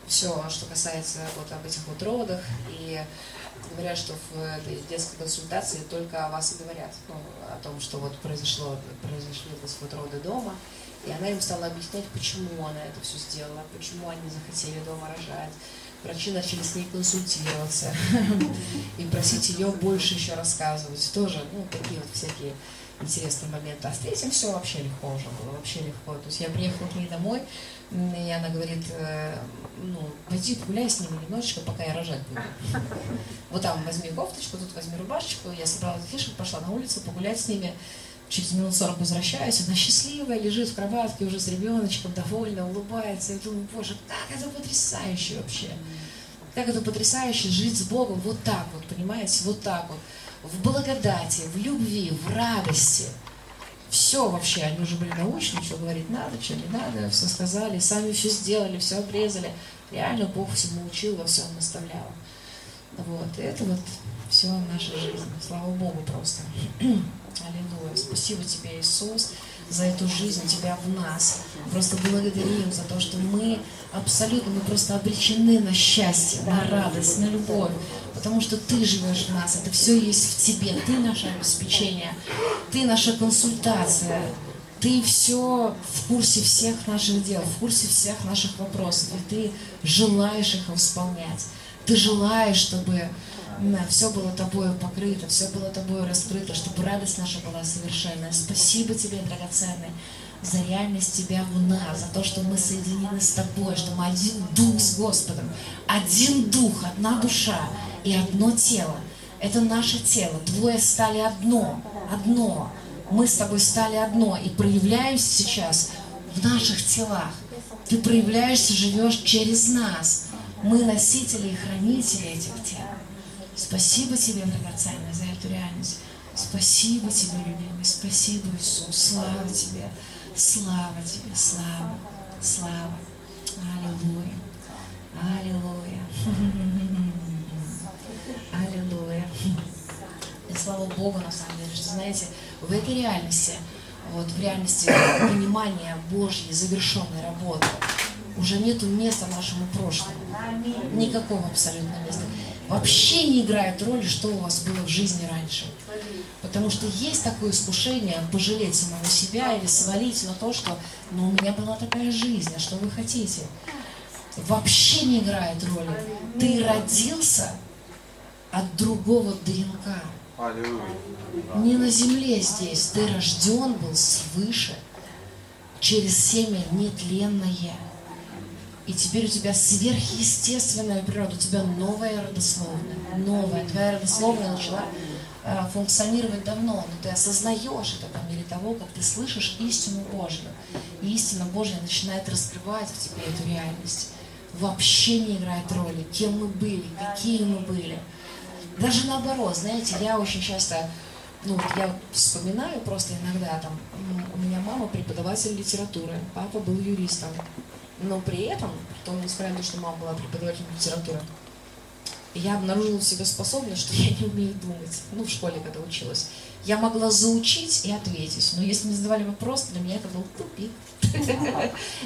Speaker 1: все, что касается вот об этих вот родах, и говорят, что в этой детской консультации только о вас и говорят, ну, о том, что вот произошло, произошли вот роды дома, и она им стала объяснять, почему она это все сделала, почему они захотели дома рожать. Врачи начали с ней консультироваться и просить ее больше еще рассказывать. Тоже, ну, такие вот всякие интересные моменты. А с третьим все вообще легко уже было, вообще легко. То есть я приехала к ней домой, и она говорит, э, ну, пойди погуляй с ними немножечко, пока я рожать буду. Вот там возьми кофточку, тут возьми рубашечку. Я собрала фишек, пошла на улицу погулять с ними через минут 40 возвращаюсь, она счастливая, лежит в кроватке уже с ребеночком, довольна, улыбается. Я думаю, боже, как это потрясающе вообще. Как это потрясающе жить с Богом вот так вот, понимаете, вот так вот. В благодати, в любви, в радости. Все вообще, они уже были научны, что говорить надо, что не надо, все сказали, сами все сделали, все обрезали. Реально Бог всему учил, во всем наставлял. Вот, и это вот все наша жизнь. Слава Богу просто. Аллилуйя. Спасибо тебе, Иисус, за эту жизнь Тебя в нас. Просто благодарим за то, что мы абсолютно, мы просто обречены на счастье, на радость, на любовь. Потому что Ты живешь в нас, это все есть в Тебе. Ты наше обеспечение, Ты наша консультация, ты все в курсе всех наших дел, в курсе всех наших вопросов, и ты желаешь их исполнять. Ты желаешь, чтобы все было тобою покрыто, все было тобою раскрыто, чтобы радость наша была совершенная. Спасибо тебе, драгоценный, за реальность Тебя в нас, за то, что мы соединены с Тобой, что мы один дух с Господом, один дух, одна душа и одно тело. Это наше тело. Двое стали одно, одно. Мы с Тобой стали одно и проявляемся сейчас в наших телах. Ты проявляешься, живешь через нас. Мы носители и хранители этих тел. Спасибо тебе, драгоценный, за эту реальность. Спасибо тебе, любимый. Спасибо, Иисус. Слава тебе. Слава тебе. Слава. Слава. Аллилуйя. Аллилуйя. Аллилуйя. И слава Богу, на самом деле, что, знаете, в этой реальности, вот в реальности понимания Божьей завершенной работы, уже нету места нашему прошлому. Никакого абсолютно места вообще не играет роли, что у вас было в жизни раньше. Потому что есть такое искушение пожалеть самого себя или свалить на то, что ну, у меня была такая жизнь, а что вы хотите? Вообще не играет роли. Ты родился от другого ДНК. Не на земле здесь. Ты рожден был свыше через семя нетленное. И теперь у тебя сверхъестественная природа, у тебя новая родословная, новая. Твоя родословная начала э, функционировать давно, но ты осознаешь это по мере того, как ты слышишь истину Божью. И истина Божья начинает раскрывать в тебе эту реальность. Вообще не играет роли, кем мы были, какие мы были. Даже наоборот, знаете, я очень часто, ну, я вспоминаю просто иногда, там, у меня мама преподаватель литературы, папа был юристом. Но при этом, то, несмотря на то, что мама была преподавателем литературы, я обнаружила в себе способность, что я не умею думать. Ну, в школе, когда училась. Я могла заучить и ответить. Но если мне задавали вопрос, для меня это был тупик.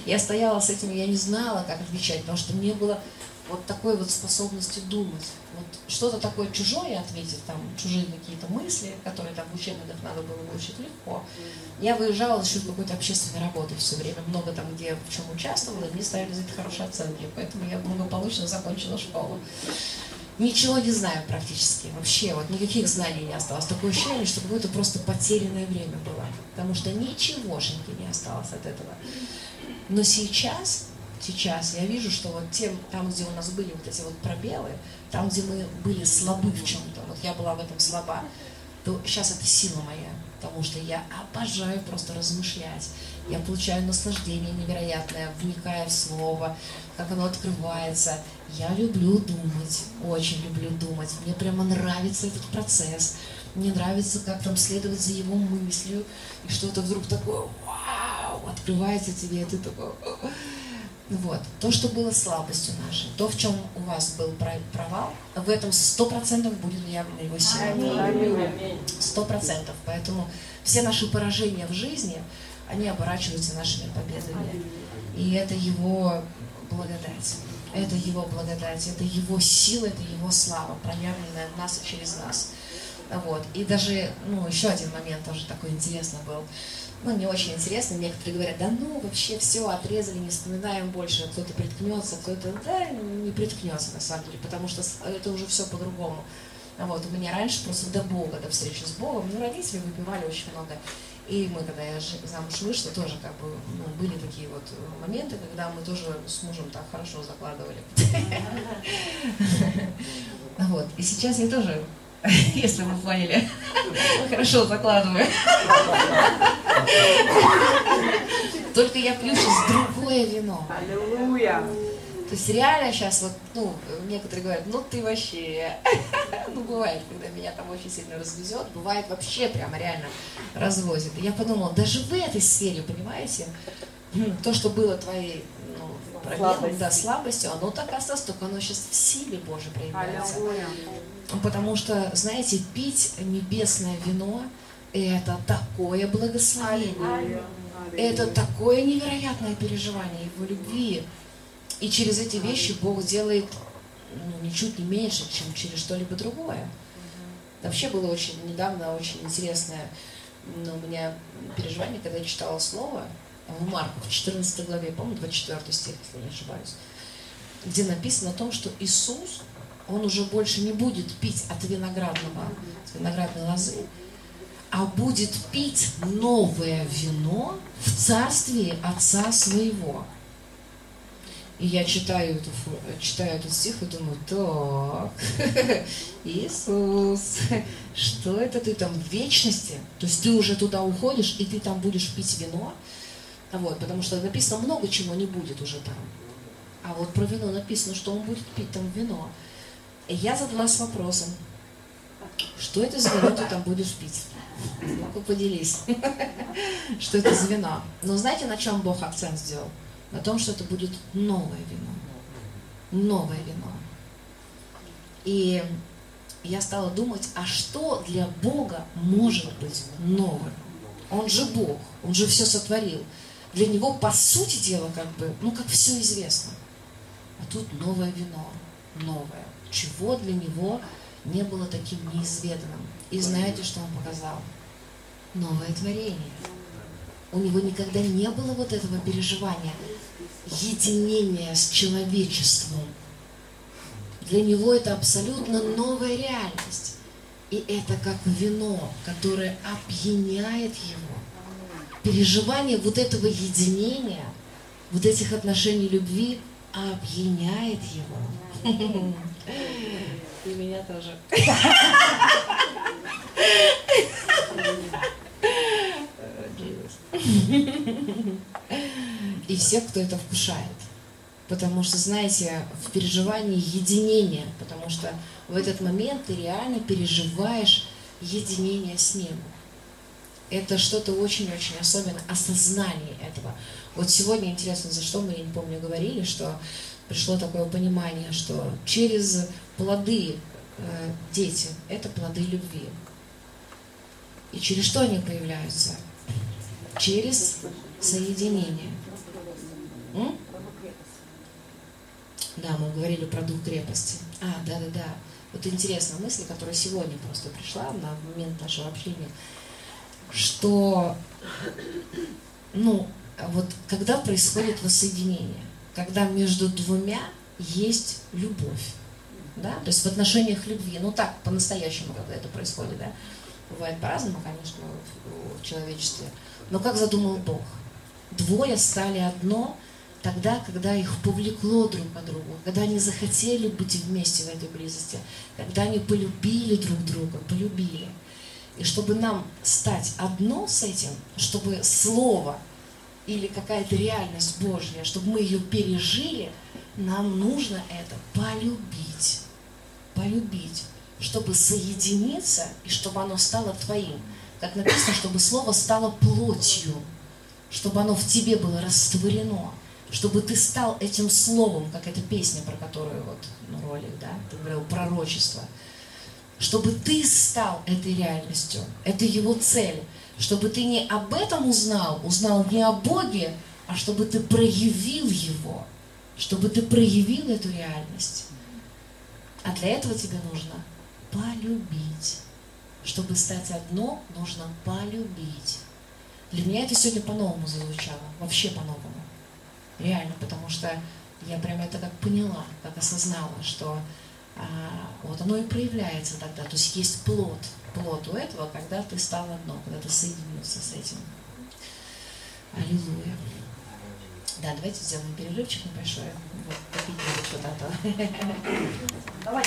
Speaker 1: Я стояла с этим, я не знала, как отвечать, потому что мне было вот такой вот способности думать. Вот что-то такое чужое ответить, там, чужие какие-то мысли, которые там в учебниках надо было выучить легко. Я выезжала за счет какой-то общественной работы все время, много там где в чем участвовала, и мне ставили за это хорошие оценки, поэтому я благополучно закончила школу. Ничего не знаю практически, вообще, вот никаких знаний не осталось. Такое ощущение, что какое-то просто потерянное время было, потому что ничегошеньки не осталось от этого. Но сейчас сейчас я вижу, что вот тем, там, где у нас были вот эти вот пробелы, там, где мы были слабы в чем-то, вот я была в этом слаба, то сейчас это сила моя. потому что я обожаю просто размышлять. Я получаю наслаждение невероятное, вникая в слово, как оно открывается. Я люблю думать, очень люблю думать. Мне прямо нравится этот процесс. Мне нравится, как там следовать за его мыслью, и что-то вдруг такое, вау, открывается тебе, и ты такой... Вот. То, что было слабостью нашей, то, в чем у вас был провал, в этом сто процентов будет явлена его сила. Сто процентов. Поэтому все наши поражения в жизни, они оборачиваются нашими победами. И это его благодать. Это его благодать, это его сила, это его слава, проявленная в нас и через нас. Вот. И даже, ну, еще один момент тоже такой интересный был ну, не очень интересно. Некоторые говорят, да ну, вообще все, отрезали, не вспоминаем больше. Кто-то приткнется, кто-то, да, не приткнется на самом деле, потому что это уже все по-другому. Вот, у меня раньше просто до Бога, до встречи с Богом, ну, родители выпивали очень много. И мы, когда я замуж вышла, тоже как бы ну, были такие вот моменты, когда мы тоже с мужем так хорошо закладывали. Вот. И сейчас я тоже если вы поняли. Хорошо закладываю. Только я пью сейчас другое вино. Аллилуйя. То есть реально сейчас вот, ну, некоторые говорят, ну ты вообще, ну бывает, когда меня там очень сильно развезет, бывает вообще прямо реально развозит. И я подумала, даже в этой сфере, понимаете, то, что было твоей ну, проблемой, да, слабостью, оно так осталось, только оно сейчас в силе Божьей проявляется. Потому что, знаете, пить небесное вино – это такое благословение. Это такое невероятное переживание Его любви. И через эти вещи Бог делает ну, ничуть не меньше, чем через что-либо другое. Вообще было очень недавно очень интересное ну, у меня переживание, когда я читала слово в Марку, в 14 главе, по-моему, 24 стих, если не ошибаюсь, где написано о том, что Иисус он уже больше не будет пить от виноградного, от виноградной лозы, а будет пить новое вино в царстве Отца Своего. И я читаю, эту, читаю этот стих и думаю, так, Иисус, что это ты там в вечности? То есть ты уже туда уходишь, и ты там будешь пить вино? Вот, потому что написано много чего не будет уже там. А вот про вино написано, что он будет пить там вино. И я задалась вопросом, что это за вино ты там будешь пить? Ну-ка поделись. Что это за вино? Но знаете, на чем Бог акцент сделал? На том, что это будет новое вино. Новое вино. И я стала думать, а что для Бога может быть новым? Он же Бог, Он же все сотворил. Для Него, по сути дела, как бы, ну, как все известно. А тут новое вино, новое чего для него не было таким неизведанным. И знаете, что он показал? Новое творение. У него никогда не было вот этого переживания, единения с человечеством. Для него это абсолютно новая реальность. И это как вино, которое опьяняет его. Переживание вот этого единения, вот этих отношений любви опьяняет его. И меня тоже. И всех, кто это вкушает. Потому что, знаете, в переживании единения, потому что в этот момент ты реально переживаешь единение с Ним. Это что-то очень-очень особенное, осознание этого. Вот сегодня, интересно, за что мы, я не помню, говорили, что пришло такое понимание, что через плоды э, дети – это плоды любви. И через что они появляются? Через соединение. М? Да, мы говорили про дух крепости. А, да-да-да. Вот интересная мысль, которая сегодня просто пришла на момент нашего общения, что, ну, вот когда происходит воссоединение, когда между двумя есть любовь. Да? То есть в отношениях любви, ну так, по-настоящему, когда это происходит, да? Бывает по-разному, конечно, в человечестве. Но как задумал Бог? Двое стали одно тогда, когда их повлекло друг к другу, когда они захотели быть вместе в этой близости, когда они полюбили друг друга, полюбили. И чтобы нам стать одно с этим, чтобы Слово или какая-то реальность Божья, чтобы мы ее пережили, нам нужно это полюбить. Полюбить, чтобы соединиться и чтобы оно стало твоим. Как написано, чтобы Слово стало плотью, чтобы оно в тебе было растворено, чтобы ты стал этим Словом, как эта песня, про которую вот, ну, ролик, да, ты говорил, пророчество – чтобы ты стал этой реальностью. Это его цель. Чтобы ты не об этом узнал, узнал не о Боге, а чтобы ты проявил его. Чтобы ты проявил эту реальность. А для этого тебе нужно полюбить. Чтобы стать одно, нужно полюбить. Для меня это сегодня по-новому зазвучало. Вообще по-новому. Реально, потому что я прямо это как поняла, как осознала, что а, вот оно и проявляется тогда. То есть есть плод, плод у этого, когда ты стал одно, когда ты соединился с этим. Аллилуйя. Да, давайте сделаем перерывчик небольшой. Вот, попить что-то. Давай.